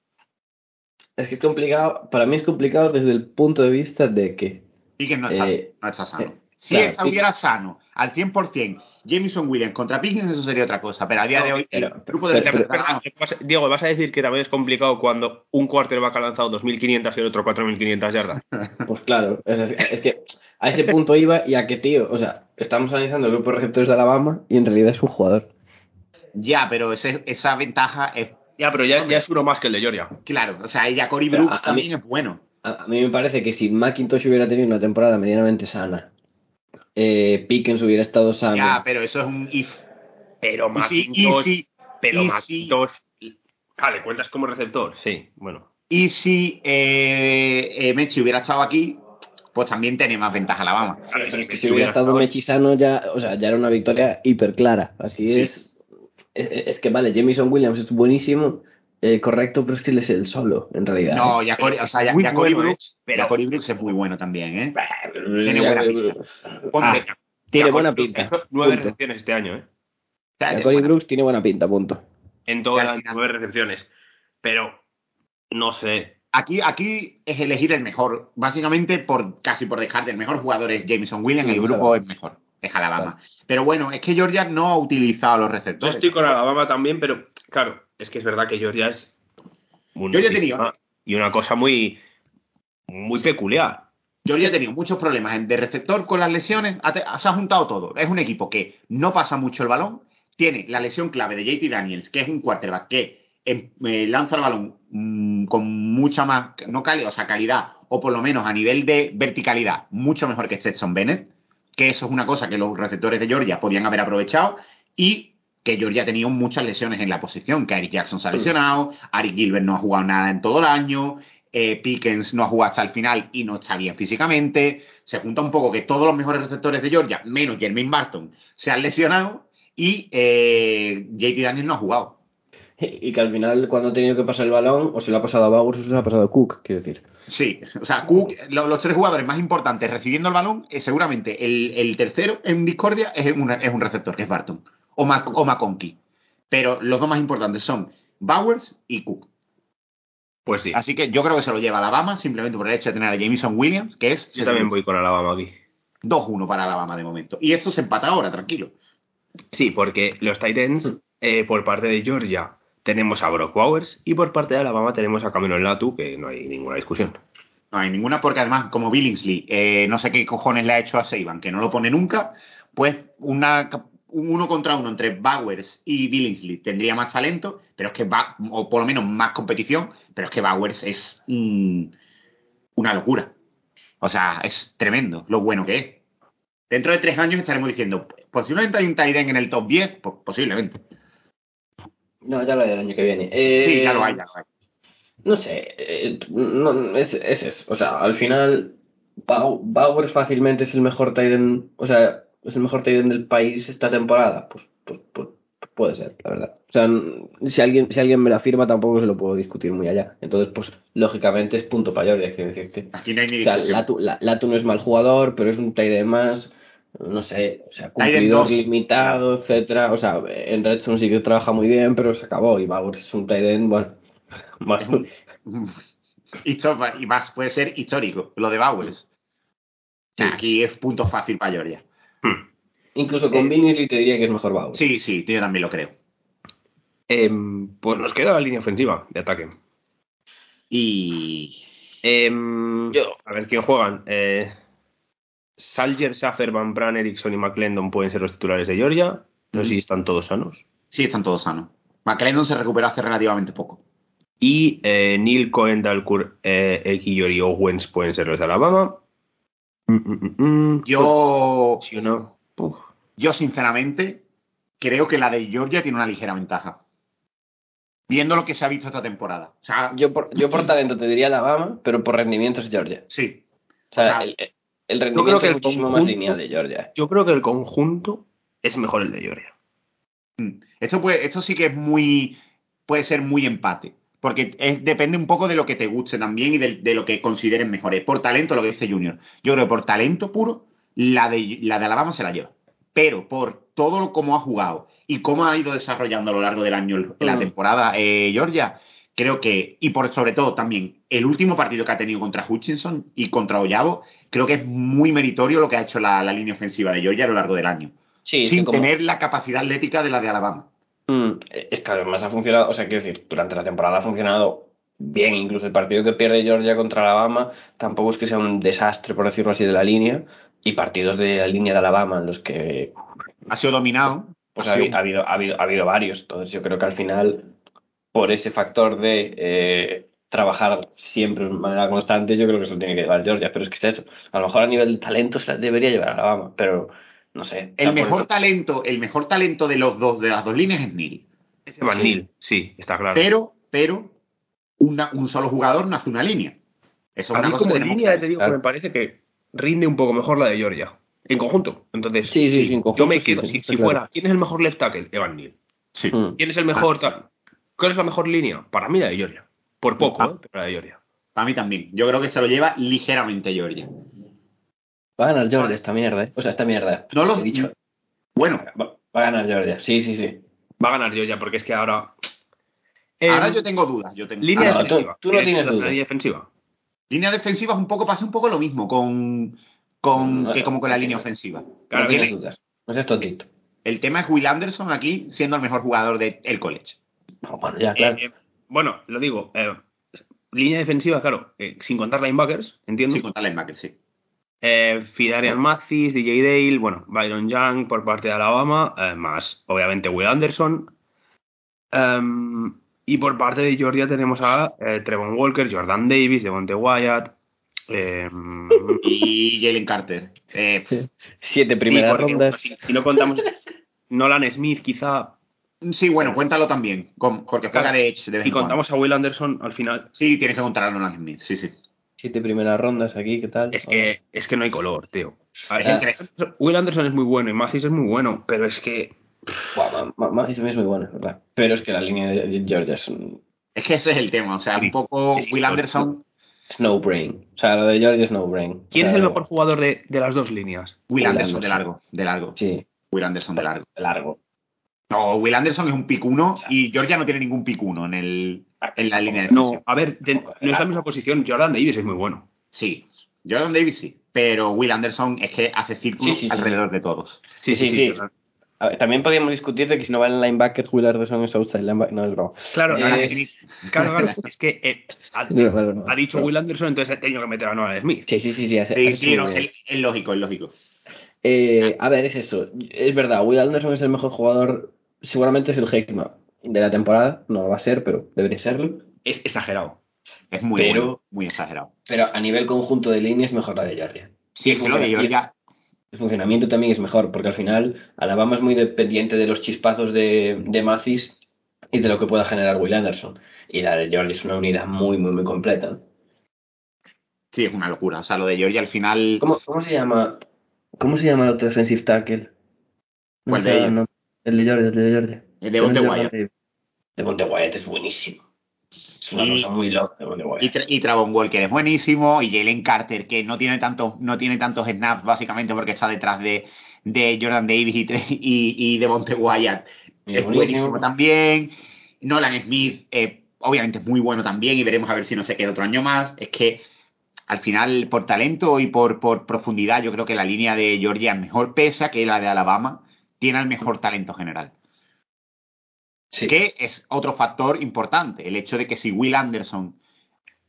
Es que es complicado, para mí es complicado desde el punto de vista de que Pickens no está, Eh, no está sano. eh, si claro, estuviera sano al 100%, Jameson Williams contra Pickens, eso sería otra cosa. Pero a día de hoy, el grupo de pero- pero- Diego, ¿vas a decir que también es complicado cuando un quarterback ha lanzado 2.500 y el otro 4.500 yardas? Pues claro, es, que a ese punto iba y a que, tío, o sea, estamos analizando el grupo de receptores de Alabama y en realidad es un jugador. Ya, pero ese- esa ventaja es Ya, pero ya, ya es uno más que el de Georgia. claro. O sea, ella Cory Brooks a- a mí- también es bueno. A, a mí me parece que si McIntosh hubiera tenido una temporada medianamente sana, eh, Pickens hubiera estado sano. Ya, pero eso es un if. Pero Y si, pero y si- Macintosh... Vale, ¿cuentas como receptor? Sí, bueno. y si eh, eh, Mechi hubiera estado aquí, pues también tenía más ventaja Alabama. Vale, Pero es que si hubiera estado estado- Mechi sano ya, o sea, ya era una victoria hiper clara. Así Sí. es, es. Es que vale, Jamison Williams es buenísimo, eh, correcto, pero es que él es el solo, en realidad. No, ¿eh? ya Cory, o sea, bueno, Brooks, ¿eh? Pero- ya Cory Brooks es muy bueno también, ¿eh? Tiene buena pinta. Ponte- Ah, tiene buena pinta. Nueve recepciones este año, ¿eh? Ya, Ya ya, Cory bueno. Brooks tiene buena pinta, punto. En todas las nueve recepciones. Pero, no sé. Aquí, aquí es elegir el mejor, básicamente por casi por descarte. El mejor jugador es Jameson Williams, Sí, el grupo es mejor, es Alabama. Pero bueno, es que Georgia no ha utilizado los Yo receptores. estoy con Alabama también, pero claro, es que es verdad que Georgia es. Georgia tenía- Y una cosa muy. Muy peculiar. Georgia ha tenido muchos problemas de receptor con las lesiones, se ha juntado todo. Es un equipo que no pasa mucho el balón, tiene la lesión clave de JT Daniels, que es un quarterback que em, eh, lanza el balón mm, con mucha más, no calidad, o sea, calidad, o por lo menos a nivel de verticalidad, mucho mejor que Stetson Bennett, que eso es una cosa que los receptores de Georgia podían haber aprovechado, y que Georgia ha tenido muchas lesiones en la posición, que Eric Jackson se ha lesionado, Ari Gilbert no ha jugado nada en todo el año, eh, Pickens no ha jugado hasta el final y no está bien físicamente. Se junta un poco que todos los mejores receptores de Georgia, menos Jermaine Barton, se han lesionado y eh, JT Daniels no ha jugado. Y que al final, cuando ha tenido que pasar el balón, o se lo ha pasado a Bowers o se lo ha pasado a Cook, quiero decir. Sí, o sea, Cook, lo- los tres jugadores más importantes recibiendo el balón, eh, seguramente el, el tercero en discordia es un, es un receptor, que es Barton, o, Mac, o McConkey. Pero los dos más importantes son Bowers y Cook. Pues sí. Así que yo creo que se lo lleva Alabama, simplemente por el hecho de tener a Jameson Williams, que es Yo también voy con Alabama aquí. 2-1 para Alabama de momento. Y esto se empata ahora, tranquilo. Sí, porque los Titans, eh, por parte de Georgia, tenemos a Brock Bowers y por parte de Alabama tenemos a Cameron Latu, que no hay ninguna discusión. No hay ninguna, porque además, como Billingsley, eh, no sé qué cojones le ha hecho a Saban, que no lo pone nunca, pues una, un uno contra uno entre Bowers y Billingsley tendría más talento, pero es que va, o por lo menos más competición, pero es que Bowers es mm, una locura. O sea, es tremendo lo bueno que es. Dentro de tres años estaremos diciendo, posiblemente hay un end en el top 10, pues posiblemente. No, ya lo hay el año que viene. Eh, Sí, ya lo hay, ya lo hay. No sé, eh, no, es, es eso. O sea, al final, Bow- Bowers fácilmente es el mejor end, o sea, es el mejor tight end del país esta temporada. Pues, pues, pues, puede ser, la verdad. O sea, si alguien, si alguien me la afirma, tampoco se lo puedo discutir muy allá. Entonces, pues, lógicamente es punto para Georgia, quiero decirte. Aquí no hay ni O sea. Latu, la- Latu no es mal jugador, pero es un tight end más, no sé, o sea, cumplidor limitado, etcétera. O sea, en Redstone sí que trabaja muy bien, pero se acabó. Y Bowers es un tight end, bueno, más, y más puede ser histórico, lo de Bowers. Sí. Aquí es punto fácil para Georgia. Hmm. Incluso con Billingsley te diría que es mejor Bowers. Sí, sí, yo también lo creo. Em, pues nos queda la línea ofensiva de ataque. Y Em, a ver quién juegan. Eh, Salger, Schaffer, Van Bran, Erickson y McClendon pueden ser los titulares de Georgia. No sé si están todos sanos. sí, están todos sanos. McLendon se recuperó hace relativamente poco. Y eh, Neil Cohen, Dalcourt, eh, Ekiyor y Owens pueden ser los de Alabama. Mm, mm, mm. Yo, Sí no. Yo sinceramente, creo que la de Georgia tiene una ligera ventaja. Viendo lo que se ha visto esta temporada. O sea, Yo por, yo por talento te diría Alabama, pero por rendimiento es Georgia. sí. O sea, O sea, el, el rendimiento que es muchísimo más conjunto- lineal de Georgia. Yo creo que el conjunto es mejor el de Georgia. Esto, puede, esto sí que es muy. puede ser muy empate. Porque es- depende un poco de lo que te guste también y de, de lo que consideres mejores. Por talento, lo que dice Junior. Yo creo que por talento puro, la de, la de Alabama se la lleva. Pero por todo lo como ha jugado y cómo ha ido desarrollando a lo largo del año la Mm. temporada eh, Georgia, creo que, y por sobre todo también, el último partido que ha tenido contra Hutchinson y contra Ollavo, creo que es muy meritorio lo que ha hecho la, la línea ofensiva de Georgia a lo largo del año. Sí, sin como- tener la capacidad atlética de la de Alabama. Mm, es que además ha funcionado, o sea, quiero decir, durante la temporada ha funcionado bien, incluso el partido que pierde Georgia contra Alabama tampoco es que sea un desastre, por decirlo así, de la línea, y partidos de la línea de Alabama en los que Ha sido dominado. pues ha ha, sido- habi- ha habido, ha, habido, ha habido varios, entonces yo creo que al final, por ese factor de eh, trabajar siempre de manera constante, yo creo que se lo tiene que llevar Georgia, pero es que es eso, a lo mejor a nivel de talento se debería llevar Alabama, pero no sé. El mejor talento, el mejor talento de los dos, de las dos líneas es Neil. Ese Van Sí. Nil, sí, está claro. Pero, pero, una- un solo jugador no hace una línea. Eso es a una mí cosa como línea te digo claro. me parece que rinde un poco mejor la de Georgia. En conjunto. Entonces, Sí, sí, sí, en conjunto yo me quedo, sí, si, si claro. fuera, ¿quién es el mejor left tackle? Evan Neal. Sí. Mm. ¿Quién es el mejor Ah. tal? ¿Cuál es la mejor línea? Para mí la de Georgia. Por poco, Ah. ¿eh? pero la de Georgia. Para mí también. Yo creo que se lo lleva ligeramente Georgia. Va a ganar Georgia esta mierda, ¿eh? O sea, esta mierda. No lo he dicho. Bueno, Va, va a ganar Georgia, sí, sí, sí. Va a ganar Georgia porque es que ahora. ahora Em, yo tengo dudas. Yo tengo Línea Ah, tú- defensiva. tú no ¿Quieres tienes de dudas. la línea defensiva. Línea defensiva es un poco, pasa un poco lo mismo con, con No, que como con la no línea ofensiva. Claro, no tienes dudas. No seas tontito. El tema es Will Anderson aquí siendo el mejor jugador del college. No, bueno, ya, claro. Eh, eh, bueno, lo digo. eh, línea defensiva, claro, eh, sin contar linebackers, entiendo. Sin contar linebacker, sí. Eh, Fidarian Mathis, DJ Dale, bueno, Byron Young por parte de Alabama, eh, más obviamente Will Anderson. Em, y por parte de Georgia tenemos a eh, Trevon Walker, Jordan Davis, Devonte Wyatt. em, Y Jalen Carter. Eh, Sí. Siete sí, primeras porque, rondas. Si, si no contamos Nolan Smith, quizá. sí, bueno, cuéntalo también. con- porque juega Claro, de Edge de Si contamos a Will Anderson al final, Sí, tienes que contar a Nolan Smith. Sí, sí. Siete primeras rondas aquí, ¿qué tal? es que, es que no hay color, tío. A ver, Es entre- Will Anderson es muy bueno y Mathis es muy bueno, pero es que Mathis es muy bueno, es verdad. Pero es que la línea de Georgia es un Es que ese es el tema. O sea, un poco Will. Anderson. snow brain. O sea, lo de Georgia es no brain. ¿quién O es el mejor jugador de, de las dos líneas? Will Will Anderson de largo. De largo. Sí, Will Anderson de largo. largo. No, Will Anderson es un pick uno y Georgia no tiene ningún pick uno en, el, en la línea de No, a ver, de- no es la misma posición. Jordan Davis es muy bueno. Sí. Jordan Davis sí. Pero Will Anderson es que hace círculos Sí, sí, sí. alrededor de todos. Sí, sí, Sí, sí. sí. A ver, también podríamos discutir de que si no va el linebacker, Will Anderson es outside linebacker. No, es broma. Claro, Eh, claro, claro, es que eh, ha, No, no, no. ha dicho Will Anderson, entonces he tenido que meter a Nolan Smith. Sí, sí, sí, sí. hace- Sí, hace sí, muy no, bien. es, es lógico, es lógico. Eh, a ver, es eso. Es verdad, Will Anderson es el mejor jugador. Seguramente es el Heisman de la temporada. No lo va a ser, pero debería serlo. Es exagerado. Es muy Pero- bueno, muy exagerado. Pero a nivel conjunto de línea es mejor la de Georgia. Sí, es que lo de Georgia. El funcionamiento también es mejor, porque al final Alabama es muy dependiente de los chispazos de, de Mathis y de lo que pueda generar Will Anderson. Y la de Georgia es una unidad muy, muy, muy completa. ¿no? Sí, es una locura. O sea, lo de Georgia al final. ¿Cómo, cómo se llama? ¿Cómo se llama el otro defensive tackle? No ¿Cuál de ellos? no. El de Georgia, el de Georgia. El de Bonte Wyatt. De Monte Wyatt es buenísimo. Es una Y- cosa muy loca de Monte Wyatt. Y, Tra- y Travon Walker es buenísimo. Y Jalen Carter, que no tiene tantos, no tiene tantos snaps, básicamente porque está detrás de, de Jordan Davis y, y, y de Monte Wyatt. Y es buenísimo también. Nolan Smith, eh, obviamente es muy bueno también. Y veremos a ver si no se queda otro año más. Es que al final, por talento y por, por profundidad, yo creo que la línea de Georgia es mejor, pese a que la de Alabama tiene el mejor talento general. Sí. Que es otro factor importante, el hecho de que si Will Anderson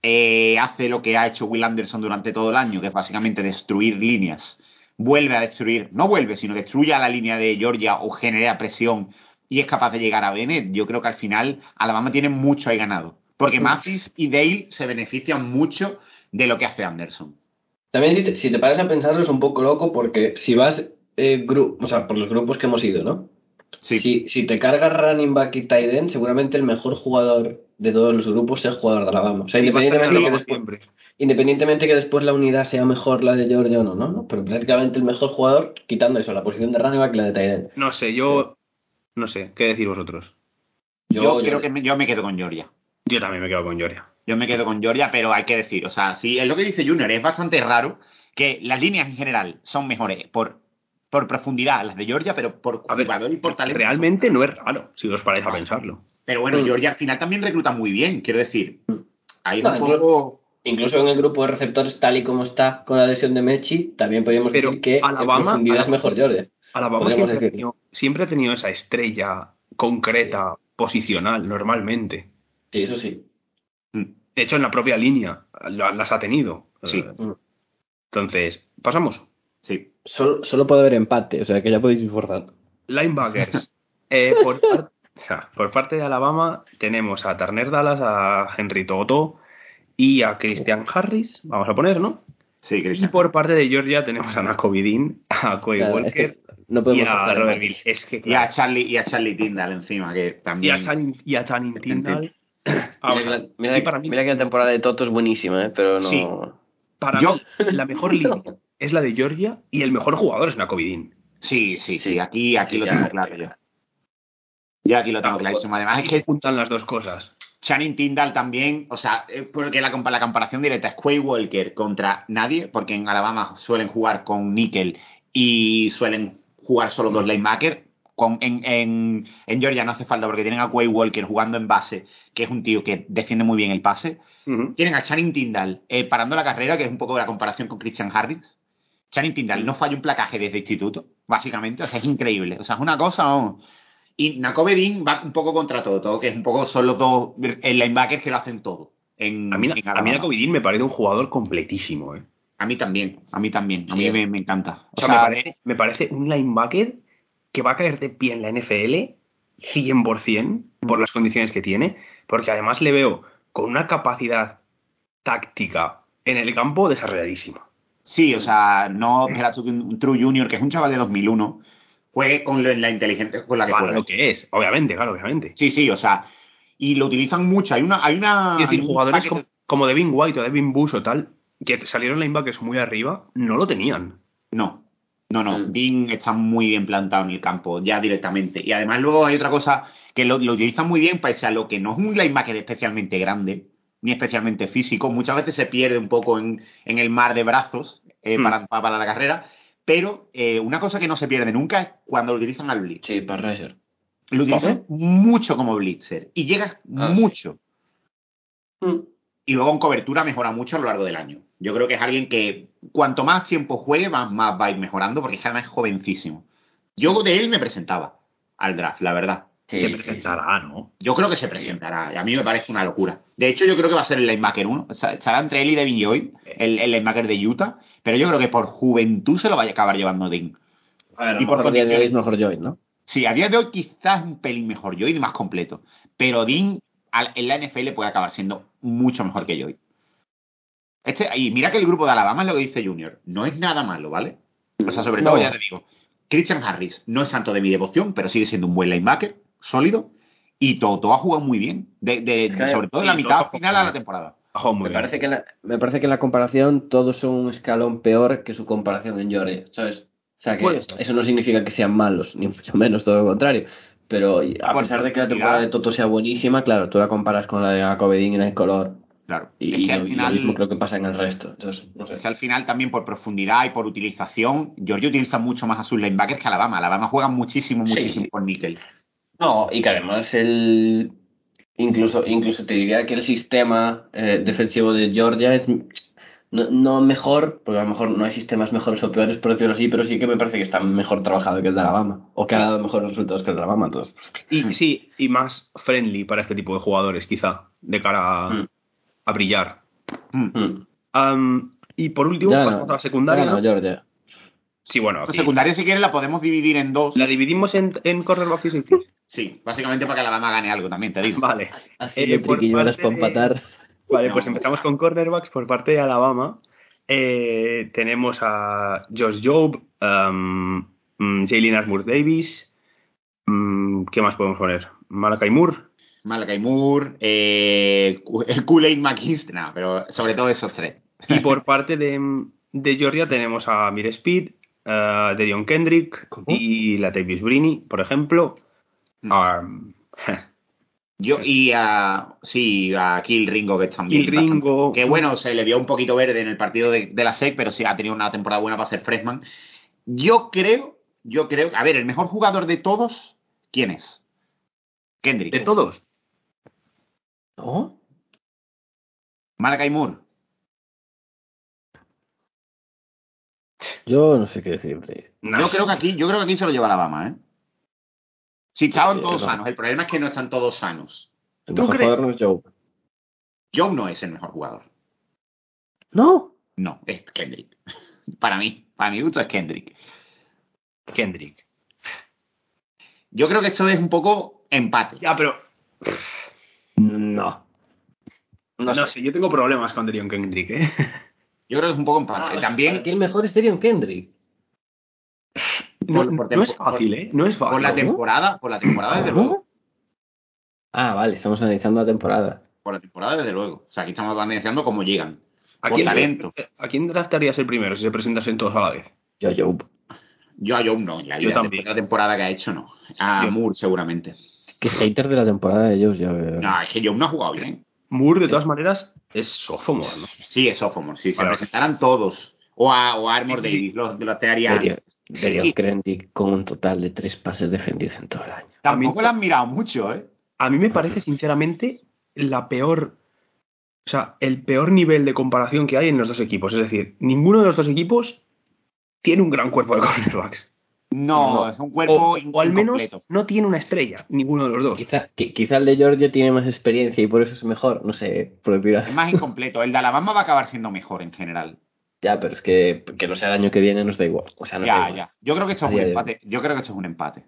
eh, hace lo que ha hecho Will Anderson durante todo el año, que es básicamente destruir líneas, vuelve a destruir, no vuelve, sino destruye a la línea de Georgia o genera presión y es capaz de llegar a Bennett, yo creo que al final Alabama tiene mucho ahí ganado. Porque Mathis y Dale se benefician mucho de lo que hace Anderson. También si te, si te paras a pensarlo es un poco loco porque si vas eh, gru- o sea, por los grupos que hemos ido, ¿no? Sí, Si, si te cargas running back y tight end, seguramente el mejor jugador de todos los grupos sea jugador de Alabama. O sea, Sí, independientemente, que después, siempre. independientemente que después la unidad sea mejor la de Georgia o no, ¿no? ¿no? Pero prácticamente el mejor jugador, quitando eso, la posición de running back y la de tight end. No sé, yo. No sé, ¿qué decir vosotros? Yo, creo que me- yo me quedo con Georgia. Yo también me quedo con Georgia. Yo me quedo con Georgia, pero hay que decir, o sea, sí, es lo que dice Junior, es bastante raro que las líneas en general son mejores por, por profundidad las de Georgia, pero por A ver, jugador y por talento. realmente no es raro, si os paráis a pensarlo. Pero bueno, Mm. Georgia al final también recluta muy bien, quiero decir. Ahí No, un incluso- poco. Incluso en el grupo de receptores, tal y como está con la lesión de Mechi, también podríamos Pero decir que Alabama- en profundidad es Alabama- mejor Georgia. Alabama siempre ha, tenido, siempre ha tenido esa estrella concreta, posicional, normalmente. Sí, eso sí. Mm. De hecho, en la propia línea la- las ha tenido. Sí. Eh, Entonces, pasamos. Sí. Solo, solo puede haber empate, o sea que ya podéis ir forzando. Linebackers. Eh, por, par- por parte de Alabama tenemos a Turner Dallas, a Henry Toto y a Christian Harris, vamos a poner, ¿no? Sí, Y Cristian. por parte de Georgia tenemos a Nakobe Dean, a Coy Claro, es Walker que no y podemos a forzar Robert empates. Bill. Es que, Y a Charlie, y a Charlie Tyndall encima, que y también. a Channing, y a Channing Tindall. A- y mira que la temporada de Toto es buenísima, ¿eh? pero no. Sí. Para Yo- mí, la mejor línea es la de Georgia y el mejor jugador es Nakobe Dean. Sí, sí, sí. Sí. Aquí, aquí Sí, lo ya, tengo claro yo. Yo aquí lo tengo clarísimo. Además, es que juntan las dos cosas. Channing Tyndall también, o sea, eh, porque la, la comparación directa es Quay Walker contra nadie, porque en Alabama suelen jugar con níquel y suelen jugar solo dos linebackers. Con, en, en, en Georgia no hace falta porque tienen a Quay Walker jugando en base, que es un tío que defiende muy bien el pase. Tienen a Channing Tyndall eh, parando la carrera, que es un poco la comparación con Christian Harris. Channing Tyndall no falla un placaje desde instituto, básicamente. O sea, es increíble. O sea, es una cosa. ¿no? Y Nakobe Dean va un poco contra todo, todo, que es un poco son los dos linebackers que lo hacen todo. En, A mí, a mí. Nakobe Dean me parece un jugador completísimo. ¿eh? A mí también, a mí también. A mí Sí. me, me encanta. O sea, me, parece, me parece un linebacker que va a caer de pie en la NFL 100% por las condiciones que tiene, porque además le veo con una capacidad táctica en el campo desarrolladísima. Sí, o sea, no esperas tú que un, True Junior, que es un chaval de 2001, juegue con lo- la inteligencia con la que juega. lo que es, obviamente, claro, obviamente. Sí, sí, o sea, y lo utilizan mucho. Hay una, hay una. Es decir, hay jugadores como Devin White o Devin Bush o tal, que salieron linebackers muy arriba, no lo tenían. No, no, no. Mm. Dean está muy bien plantado en el campo, ya directamente. Y además luego hay otra cosa que lo, lo utilizan muy bien, pese a lo que no es un linebacker especialmente grande, ni especialmente físico. Muchas veces se pierde un poco en, en el mar de brazos eh, Mm. para, para la carrera. Pero eh, una cosa que no se pierde nunca es cuando lo utilizan al blitz. Sí, para Reiser. Lo utilizan mucho como blitzer y llega Ah, mucho. Y luego en cobertura mejora mucho a lo largo del año. Yo creo que es alguien que cuanto más tiempo juegue, más, más va a ir mejorando, porque es además es jovencísimo. Yo de él me presentaba al draft, la verdad. Sí, Se presentará, ¿no? Yo creo que se presentará. y A mí me parece una locura. De hecho, yo creo que va a ser el linebacker 1. O sea, estará entre él y Devin Joy, el, el linebacker de Utah. Pero yo creo que por juventud se lo va a acabar llevando Dean. Y por a día de hoy es mejor Joy, ¿no? Sí, a día de hoy quizás un pelín mejor Joy y más completo. Pero Dean en la NFL puede acabar siendo mucho mejor que Joy. Este, y mira que el grupo de Alabama es lo que dice Junior. No es nada malo, ¿vale? O sea, sobre No. todo, ya te digo, Christian Harris no es santo de mi devoción, pero sigue siendo un buen linebacker, sólido. Y Toto ha jugado muy bien. De, de- Es que, sobre todo de la mitad final a la temporada. Muy Me bien. parece, que en la, me parece que en la comparación todos son un escalón peor que su comparación en Georgia, ¿sabes? O sea que eso no significa que sean malos, ni mucho menos, todo lo contrario. Pero a Por pesar de que la temporada de Toto sea buenísima, claro, tú la comparas con la de Jacobedin en el color. Claro. Y, es que al lo final. mismo creo que pasa en el resto. Entonces, no sé. Es que al final también por profundidad y por utilización, Georgia utiliza mucho más a sus linebackers que Alabama. Alabama juega muchísimo, Sí. muchísimo con níquel. No, y que además el incluso incluso te diría que el sistema eh, defensivo de Georgia es no, no mejor, porque a lo mejor no hay sistemas mejores o peores, por decirlo así, pero sí que me parece que está mejor trabajado que el de Alabama, o que ha dado mejores resultados que el de Alabama, entonces. Y sí, y más friendly para este tipo de jugadores, quizá, de cara a, Mm. A brillar. Mm. Mm. Y por último, Ya pasamos no, a la secundaria. ya no, ¿no? Georgia. Sí, bueno, La aquí. secundaria, si quieres, la podemos dividir en dos. La dividimos en, en cornerback y safety. Sí, básicamente para que Alabama gane algo también, te digo. Vale. Haciendo Eh, para empatar. Vale, No. pues empezamos con cornerbacks por parte de Alabama. Eh, tenemos a Josh Job, um, mm, Jalen Armour Davis. ¿Qué más podemos poner? Malakai Moore. Malakai Moore, eh, el Kool-Aid no, pero sobre todo esos tres. Y por parte de, de Georgia tenemos a Mir Speed, a Derion Kendrick ¿Cómo? y la Davis Brini, por ejemplo. Mm. Um, Yo y a sí, a Kill Ringo que también Kill Ringo. que bueno, se le vio un poquito verde en el partido de, de la SEC, pero sí ha tenido una temporada buena para ser freshman. Yo creo, yo creo, a ver, el mejor jugador de todos, ¿quién es? Kendrick. de todos. ¿No? Malakai Moore. Yo no sé qué decirte. Yo creo que aquí, yo creo que aquí se lo lleva Alabama, ¿eh? Si estaban Eh, todos no. sanos, el problema es que no están todos sanos. El ¿Tú mejor crees? jugador no es Joe. Joe no es el mejor jugador. No. No, es Kendrick. Para mí, para mi gusto es Kendrick. Kendrick. Yo creo que esto es un poco empate. Ya, pero. No. No, sé, yo tengo problemas con Derion Kendrick, ¿eh? Yo creo que es un poco empate. Para También ti el mejor es Derion Kendrick. No, Por- por no es fácil, ¿eh? No es fácil. por la ¿no? temporada, por la temporada desde luego. Ah, vale, estamos analizando la temporada. Por la temporada desde luego. O sea, aquí estamos analizando cómo llegan. ¿A por quién, talento. ¿A quién draftarías el primero si se presentasen todos a la vez? Yo, Joe. Yo a Joe no, la Yo también. de la temporada que ha hecho, no. A Yo- Moore seguramente. Que es hater de la temporada de Joe, ya veo. Es que Joe no ha jugado bien. Moore, de todas maneras, es sophomore, ¿no? Sí, es sophomore, sí. Se Vale. presentaran todos. O a, o a Armor Sí, sí, sí. Davis, los, los te haría. Derion. Kendrick con un total de tres pases defendidos en todo el año. Tampoco lo han mirado mucho, ¿eh? A mí me parece, sinceramente, la peor. O sea, el peor nivel de comparación que hay en los dos equipos. Es decir, ninguno de los dos equipos tiene un gran cuerpo de cornerbacks. No, No. es un cuerpo O, o al menos incompleto. no tiene una estrella, ninguno de los dos. Quizá, qui- quizá el de Georgia tiene más experiencia y por eso es mejor. No sé, prohibirás. Es más incompleto. El de Alabama va a acabar siendo mejor en general. Ya, pero es que que no sea el año que viene nos da igual. O sea, nos da Ya, igual. ya. Yo creo que esto es un de empate. Yo creo que esto es un empate.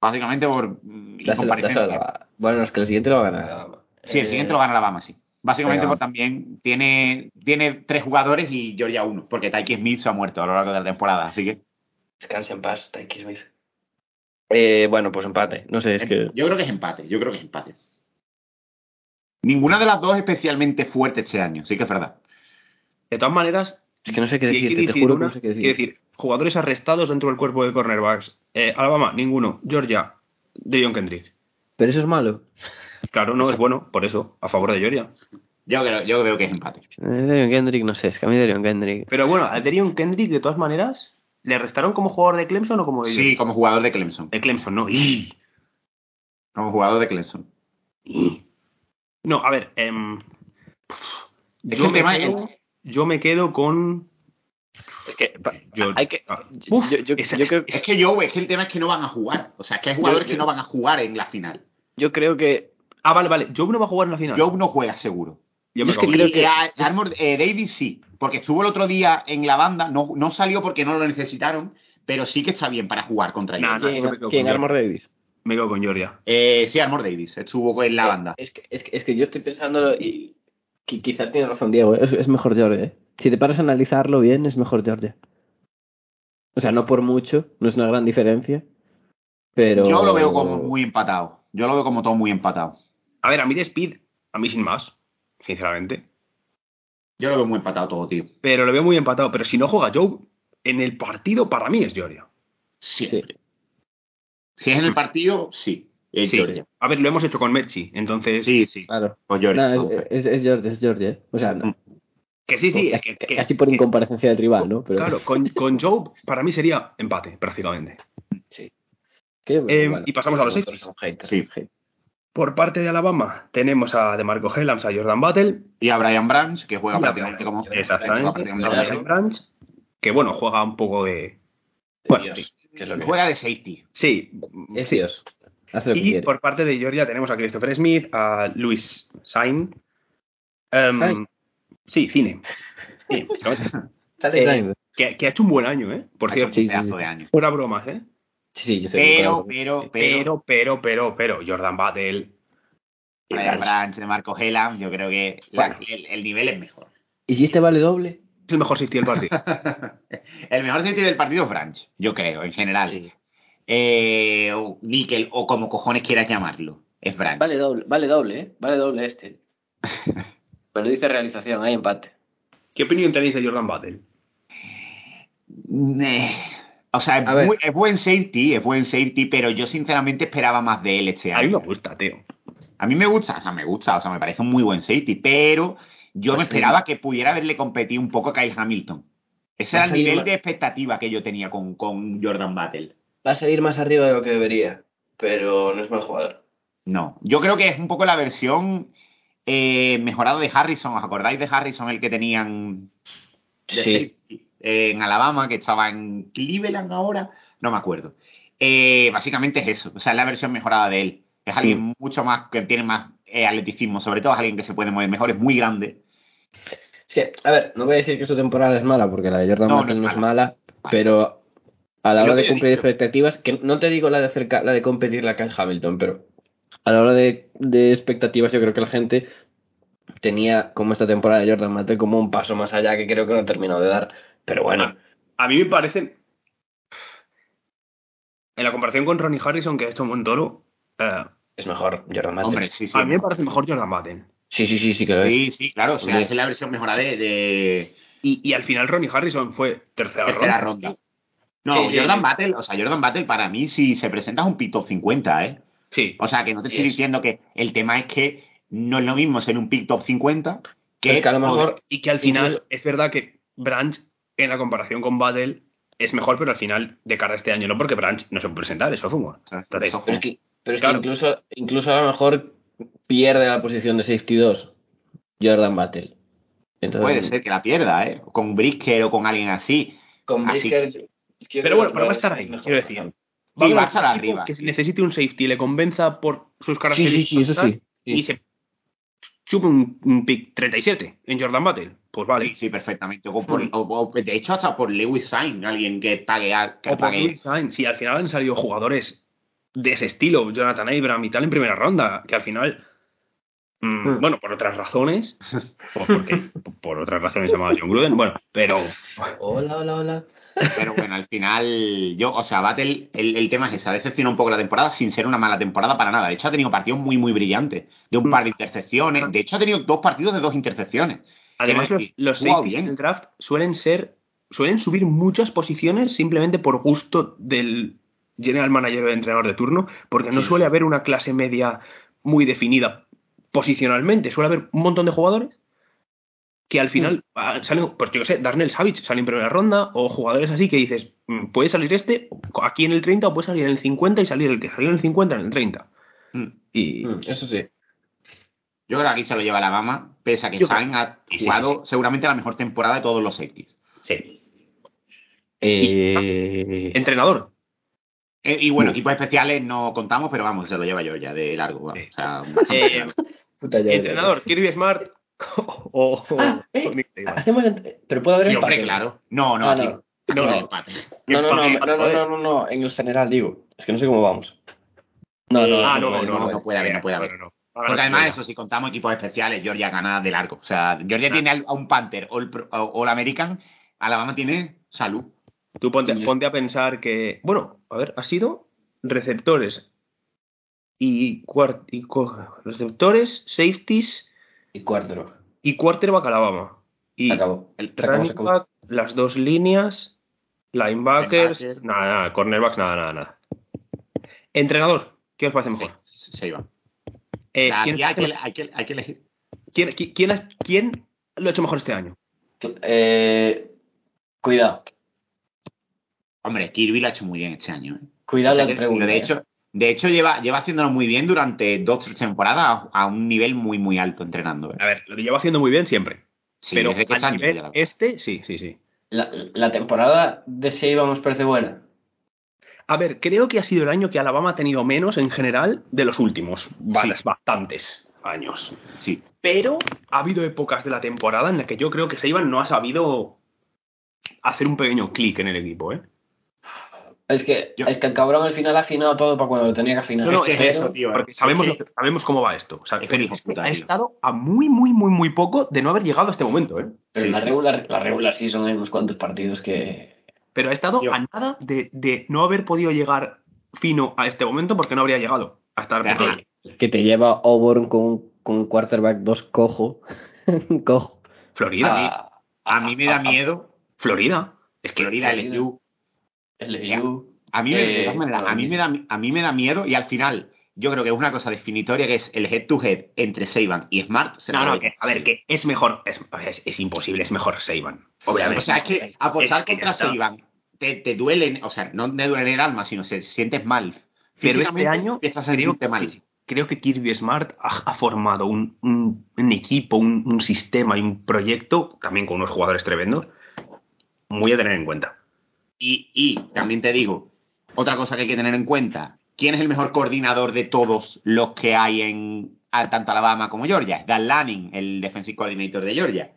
Básicamente por Dáselo- Bueno, es que el siguiente lo va a ganar Alabama. Sí, el Eh, siguiente lo gana Alabama, sí. Básicamente por también tiene, tiene tres jugadores y Georgia uno, porque Tyke Smith se ha muerto a lo largo de la temporada, así que Descanse en paz, Tyke Smith. Eh, bueno, pues empate. No sé, es que. yo creo que es empate, yo creo que es empate. Ninguna de las dos es especialmente fuerte este año, sí que es verdad. De todas maneras, Es que no sé qué decirte, te decir juro que no sé qué decir. decir, jugadores arrestados dentro del cuerpo de cornerbacks. Eh, Alabama, ninguno. Georgia, Deion Kendrick. Pero eso es malo. Claro, no es bueno, por eso, a favor de Georgia. Yo creo, yo creo que es empate. Eh, Derion Kendrick, no sé, es que a mí Derion Kendrick. Pero bueno, a Kendrick, de todas maneras, ¿le restaron como jugador de Clemson o como de Sí, como jugador de Clemson. De Clemson, no. ¡Ih! Como jugador de Clemson. No, a ver. em, Es yo, me quedo, yo me quedo con. Es que. Yo, hay que. Yo, uf, yo- yo- esa- yo creo, Es que yo, es que el tema es que no van a jugar. O sea, es que hay jugadores yo- que no van a jugar en la final. yo creo que. Ah, vale, vale. Joe no va a jugar en la final. Joe no juega seguro. Yo es que creo que- a- Armor eh, Davis sí, porque estuvo el otro día en la banda, no, no salió porque no lo necesitaron, pero sí que está bien para jugar contra Nah, ellos. nah. ¿Quién, Armor Davis? Me quedo con Georgia. Eh, sí, Armor Davis, estuvo en la banda. Es que, es que, es que yo estoy pensando y qui- quizá tiene razón Diego, es, es mejor Georgia. ¿eh? Si te paras a analizarlo bien, es mejor Georgia. O sea, no por mucho, no es una gran diferencia, pero... Yo lo veo como muy empatado. Yo lo veo como todo muy empatado. A ver, a mí de Speed, a mí sin más, sinceramente. Yo lo veo muy empatado todo, tío. Pero lo veo muy empatado. Pero si no juega Joe, en el partido para mí es Georgia. Siempre. Si es en el partido, sí. Es Sí. Georgia. A ver, lo hemos hecho con Mechi, entonces. Sí, sí. Claro. O Georgia. No, es, es, es Georgia, es Georgia. ¿eh? O sea, no. Que sí, sí. casi, que- que- casi por que- incomparacencia del rival, ¿no? Pero, Claro, con, con Joe para mí sería empate, prácticamente. que, Eh, bueno, y pasamos a los haters, Sí. hate. Por parte de Alabama, tenemos a DeMarco Hellams, a Jordan Battle. Y a Brian Branch, que juega prácticamente como. Exactamente. prácticamente como Brian. Branch, que bueno, juega un poco de. Bueno, Dios, sí. que es lo que Juega de safety. Sí. es. sí. Dios. Hace lo que Y por parte de Georgia tenemos a Christopher Smith, a Luis Sain. Em, Sain. sí, cine. Sí, eh, que, que ha hecho un buen año, ¿eh? Por Ha hecho cierto. un sí, pedazo sí. de año. Fuera bromas, ¿eh? Sí, sí, yo sé. Pero, pero, pero. Pero, pero, pero, pero, Jordan Battle. Brian Branch de Marco Hellam, yo creo que la- Bueno. el, el nivel es mejor. ¿Y si este vale doble? Es el mejor safety del partido. el mejor safety del partido es Branch, yo creo, en general. Eh, o Nickel, o como cojones quieras llamarlo. es Branch. Vale doble, vale doble, ¿eh? Vale doble este. Pero dice realización, hay empate. ¿Qué opinión tenéis de Jordan Battle? O sea, es, muy- buen safety, es buen safety, pero yo sinceramente esperaba más de él este A mí año. me gusta, tío. A mí me gusta, o sea, me gusta, o sea, me parece un muy buen safety, pero yo Pues me esperaba que pudiera haberle competido un poco a Kyle Hamilton. Ese era el nivel más- de expectativa que yo tenía con, con Jordan Battle. Va a seguir más arriba de lo que debería, pero no es mal jugador. No, yo creo que es un poco la versión eh, mejorada de Harrison. ¿Os acordáis de Harrison, el que tenían Sí. En Alabama, que estaba en Cleveland ahora? No me acuerdo. Eh, básicamente es eso, o sea, es la versión mejorada de él. Es alguien mucho más, que tiene más eh, atleticismo, sobre todo es alguien que se puede mover mejor, es muy grande. Sí, a ver, no voy a decir que su temporada es mala, porque la de Jordan No, no no es mala, pero a la hora que de cumplir expectativas, que no te digo la de acerca, la de competir la Kyle Hamilton, pero a la hora de, de expectativas yo creo que la gente tenía como esta temporada de Jordan Battle como un paso más allá que creo que no ha terminado de dar. Pero bueno, A mí me parece. En la comparación con Ronnie Harrison, que ha hecho un buen toro, eh, es mejor Jordan Battle. Hombre, sí, sí. a mí me parece mejor Jordan Battle. Sí, sí, sí, sí que lo es. Sí, sí, claro, o sea, es la versión mejorada de, de Y, y al final Ronnie Harrison fue tercera, tercera ronda. ronda. No, Sí, Jordan sí. Battle, o sea, Jordan Battle para mí si se presenta es un pick top 50, ¿eh? Sí. O sea, que no te Sí, estoy es. diciendo que el tema es que no es lo mismo ser un pick top 50 que, Es que a lo mejor Y que al final Incluso- es verdad que Branch, en la comparación con Battle, es mejor, pero al final, de cara a este año, no porque Branch no se puede presentar, eso fue Entonces, Pero es que, pero es Claro. que incluso, incluso a lo mejor pierde la posición de safety 2 Jordan Battle. Entonces, puede ser que la pierda, ¿eh? Con Brisker o con alguien así. Con Así Brisker, Pero bueno, que pero va a es estar ahí, mejor. quiero decir. Sí, va a estar arriba, Que sí. necesite un safety y le convenza por sus características sí, sí, eso sí. y se chupe un, un pick 37 en Jordan Battle, pues vale. Sí, sí, perfectamente. O por- Mm. o- o- de hecho, hasta por Lewis Sain, alguien que pague. a- Que O por pague. Louis Sainz, si al final han salido jugadores de ese estilo, Jonathan Abram y tal en primera ronda, que al final, mm, Hmm. bueno, por otras razones, o porque por otras razones llamaba John Gruden, bueno, pero Hola, hola, hola. Pero bueno, al final, yo, o sea, Battle, el, el tema es ese, ha decepcionado un poco la temporada sin ser una mala temporada para nada. De hecho, ha tenido partidos muy, muy brillantes, de un par de intercepciones. De hecho, ha tenido dos partidos de dos intercepciones. además los, los bien. del draft suelen ser, suelen subir muchas posiciones simplemente por gusto del general manager o entrenador de turno, porque no Sí. suele haber una clase media muy definida posicionalmente, suele haber un montón de jugadores que al final ah, salen, pues yo qué sé, Darnell Savage sale en primera ronda, o jugadores así que dices, mm, puede salir este aquí en el 30 o puede salir en el 50 y salir el que salió en el 50 en el 30. Mm. Y Mm, Eso sí. Yo creo que aquí se lo lleva la mama, pese a que Yo Sain ha Sí, sí, jugado sí, seguramente la mejor temporada de todos los safeties. sí. Eh, Entrenador. Eh, y bueno, Mm. equipos especiales no contamos, pero vamos, se lo lleva yo ya de largo. vamos, o sea, Eh, largo. puta, ya, ya, ya. Entrenador, Kirby Smart o, o- Ah, eh, o. Hacemos pero puede haber Sí, hombre, empate. claro. No, no, Ah, aquí, no. aquí No, no no. empate. No, no, no, no, no, no, no, no, en el general digo. Es que no sé cómo vamos. No, no, Ah, no, puede, no, no puede haber, no puede haber. no, no. Porque además, eso, si contamos equipos especiales, Georgia gana de largo. O sea, Georgia Ah. tiene a un Panther o el American, Alabama tiene salud. Tú ponte, ponte a pensar que, bueno, a ver, ha sido receptores y, y receptores, safeties Y cuarto. y quarterback Alabama. Y Acabó. El running acabó. back, las dos líneas, linebackers, Linebacker. nada, nada, cornerbacks, nada, nada, nada. Entrenador, ¿qué os parece Sí, mejor? se iba. Eh, O sea, ¿quién, aquí hay, que, hay, que, hay que elegir. quién- quién- quién lo ha hecho mejor este año? Eh, cuidado. Hombre, Kirby lo ha hecho muy bien este año. ¿eh? Cuidado O sea la que, pregunta. de ¿eh? hecho, de hecho lleva, lleva haciéndolo muy bien durante dos tres temporadas a, un nivel muy, muy alto entrenando. ¿eh? A ver, lo lleva haciendo muy bien siempre. Sí, pero desde que a está en nivel este, sí, sí, sí. la, la temporada de Shea nos parece buena. A ver, creo que ha sido el año que Alabama ha tenido menos en general de los últimos varias- bastantes años. Sí. Pero ha habido épocas de la temporada en las que yo creo que Seiban no ha sabido hacer un pequeño clic en el equipo, ¿eh? Es que, Yo- es que el cabrón al final ha afinado todo para cuando lo tenía que afinar. No, es es eso, tío. Porque sabemos, que- sabemos cómo va esto. O sea, es un pero hijo es que puta, ha tío. estado a muy, muy, muy, muy poco de no haber llegado a este momento, ¿eh? Pero Sí, la, sí. regular, la regular season hay unos cuantos partidos que. Pero ha estado Tío. a nada de, de no haber podido llegar fino a este momento porque no habría llegado a estar. Que te lleva Auburn con, un- con un quarterback dos cojo. cojo. Florida. A mí me da miedo. Florida. Es que Florida, Florida. LSU. LSU. A mí, me, de todas maneras, a, mí me bueno. da, a mí me da miedo y al final yo creo que es una cosa definitoria que es el head to head entre Saban y Smart. se No, no, que, a ver, que es mejor. Es, es, es imposible, es mejor. Obviamente. O sea, es que apostar Es que contra. Saban te, te duele, o sea, no te duele en el alma, sino se sientes mal. Pero este año empiezas a creo, sentirte mal. sí. creo que Kirby Smart ha, ha formado un, un- un equipo, un, un sistema y un proyecto, también con unos jugadores tremendos, muy a tener en cuenta. Y, y también te digo, otra cosa que hay que tener en cuenta, ¿quién es el mejor coordinador de todos los que hay en tanto Alabama como Georgia? Dan Lanning, el defensive coordinator de Georgia.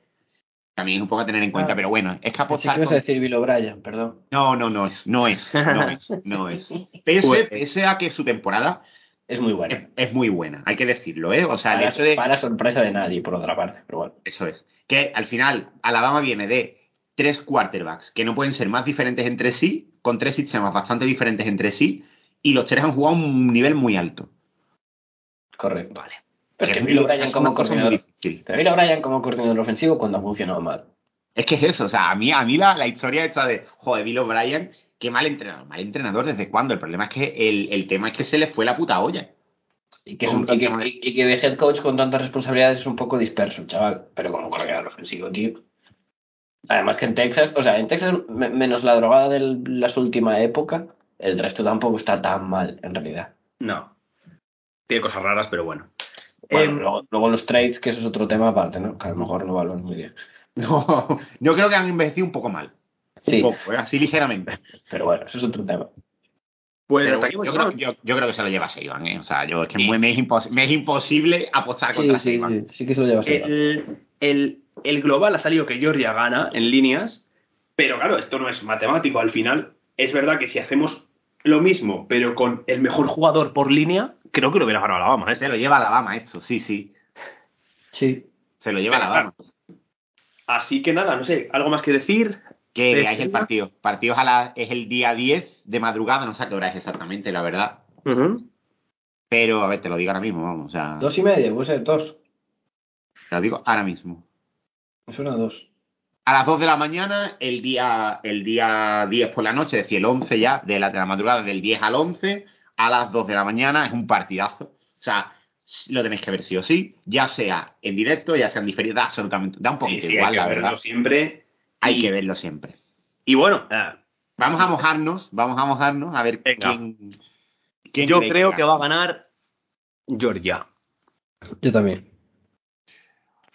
También es un poco a tener en cuenta, Ah. pero bueno, es que apostar con- decir Bill O'Brien, perdón. No, no, no es, no es, no es, no es. Pese, Pues- pese a que su temporada Es muy bueno. es, es muy buena, hay que decirlo, ¿eh? O sea, el para, hecho de... para sorpresa de nadie, por otra parte, pero bueno. Eso es. Que al final, Alabama viene de tres quarterbacks que no pueden ser más diferentes entre sí, con tres sistemas bastante diferentes entre sí, y los tres han jugado a un nivel muy alto. Correcto. Vale. Pero es que Bill O'Brien como como coordinador ofensivo cuando ha funcionado mal. Es que es eso, o sea, a mí, a mí la, la historia esta de, joder, Bill O'Brien, qué mal entrenador. Mal entrenador, ¿desde cuándo? El problema es que el, el tema es que se le fue la puta olla. Y que, es un- y, que, y que de head coach con tantas responsabilidades es un poco disperso, chaval. Pero como coordinador ofensivo, tío. Además que en Texas, o sea, en Texas, me- menos la drogada de la última época, el resto tampoco está tan mal, en realidad. No. Tiene cosas raras, pero bueno. Bueno, Em, luego, luego los trades, que eso es otro tema aparte, ¿no? Que a lo mejor no valen muy bien. No, yo creo que han envejecido un poco mal. Sí, Un poco, ¿eh? así ligeramente. pero bueno, eso es otro tema. pues Pero hasta aquí yo, creo, yo, yo creo que se lo lleva Seiban, ¿eh? O sea, yo es que Sí. me, es impos- me es imposible apostar Sí, contra sí, Seiban. sí, sí que se lo lleva Seiban. el, el, el global ha salido que Georgia gana en líneas, pero claro, esto no es matemático. Al final, es verdad que si hacemos lo mismo, pero con el mejor jugador por línea, creo que lo hubiera ganado Alabama. ¿eh? Se lo lleva Alabama esto, sí, sí. Sí. Se lo lleva Pero, Alabama. Así que nada, no sé, ¿algo más que decir? Que ¿De veáis el partido. Partido es, a la- es el día 10 de madrugada, no sé a qué hora es exactamente, la verdad. Pero, a ver, te lo digo ahora mismo, vamos. O sea, Dos y media, puede ser dos. te lo digo ahora mismo. Me suena a dos. A las 2 de la mañana, el día, el día 10 por la noche, es decir, el 11 ya, de la, de la madrugada del 10 al 11, a las 2 de la mañana, es un partidazo. O sea, lo tenéis que ver sí o sí, ya sea en directo, ya sea en diferido, da absolutamente, da un poquito sí, igual, hay que la verlo verdad. siempre. Hay Y- que verlo siempre. Y bueno, eh, Vamos a mojarnos, vamos a mojarnos a ver Venga. quién, quién yo creo que va a ganar Georgia. Yo también.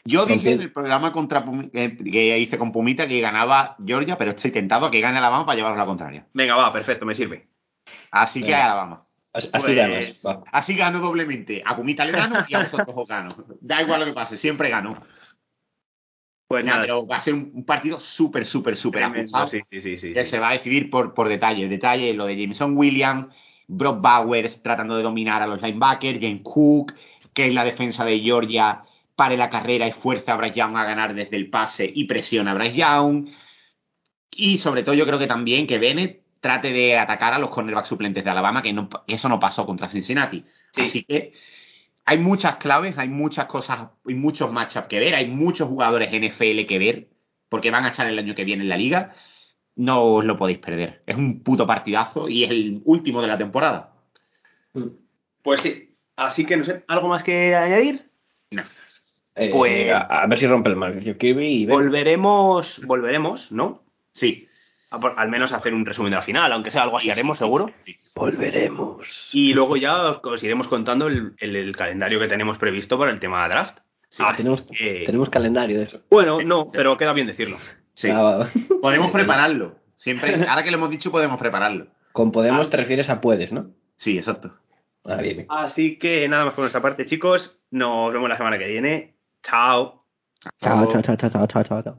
Yo dije en el programa contra Pumi- que, hice con Pumita que ganaba Georgia, pero estoy tentado a que gane Alabama para llevaros la contraria. Venga, va, perfecto, me sirve. Así que. Alabama. Así, así Pues- ganas. Va. Así gano doblemente. A Pumita le gano y a vosotros os gano. Da igual lo que pase, siempre gano. Pues Nada, nada, pero va a ser un, un partido súper, súper, súper ajustado. sí, sí, sí, sí, que sí. se va a decidir por, por detalles. Detalles, lo de Jameson Williams, Brock Bowers tratando de dominar a los linebackers, James Cook, que es la defensa de Georgia, pare la carrera y fuerza a Bryce Young a ganar desde el pase y presiona a Bryce Young. Y sobre todo yo creo que también que Bennett trate de atacar a los cornerbacks suplentes de Alabama, que, no, que eso no pasó contra Cincinnati. Sí. Así que hay muchas claves, hay muchas cosas, hay muchos matchups que ver, hay muchos jugadores NFL que ver, porque van a estar el año que viene en la liga. No os lo podéis perder. Es un puto partidazo y es el último de la temporada. Pues sí. Así que no sé, ¿algo más que añadir? No. Eh, Pues- a, a ver si rompe el Mauricio Kirby y ve. Volveremos, volveremos, ¿no? Sí. A por- al menos hacer un resumen de la final, aunque sea algo así Sí, haremos sí, seguro. sí, sí. Volveremos. Y luego ya os iremos contando el, el- el calendario que tenemos previsto para el tema de draft. Sí. Así tenemos, que- tenemos calendario de eso. Bueno, no, pero queda bien decirlo. Sí. Ah, va, va. Podemos prepararlo. Siempre, ahora que lo hemos dicho, podemos prepararlo. Con Podemos Ah. te refieres a puedes, ¿no? Sí, exacto. Ah, bien, bien. Así que nada más por nuestra parte, chicos. Nos vemos la semana que viene. 操操操操操操操操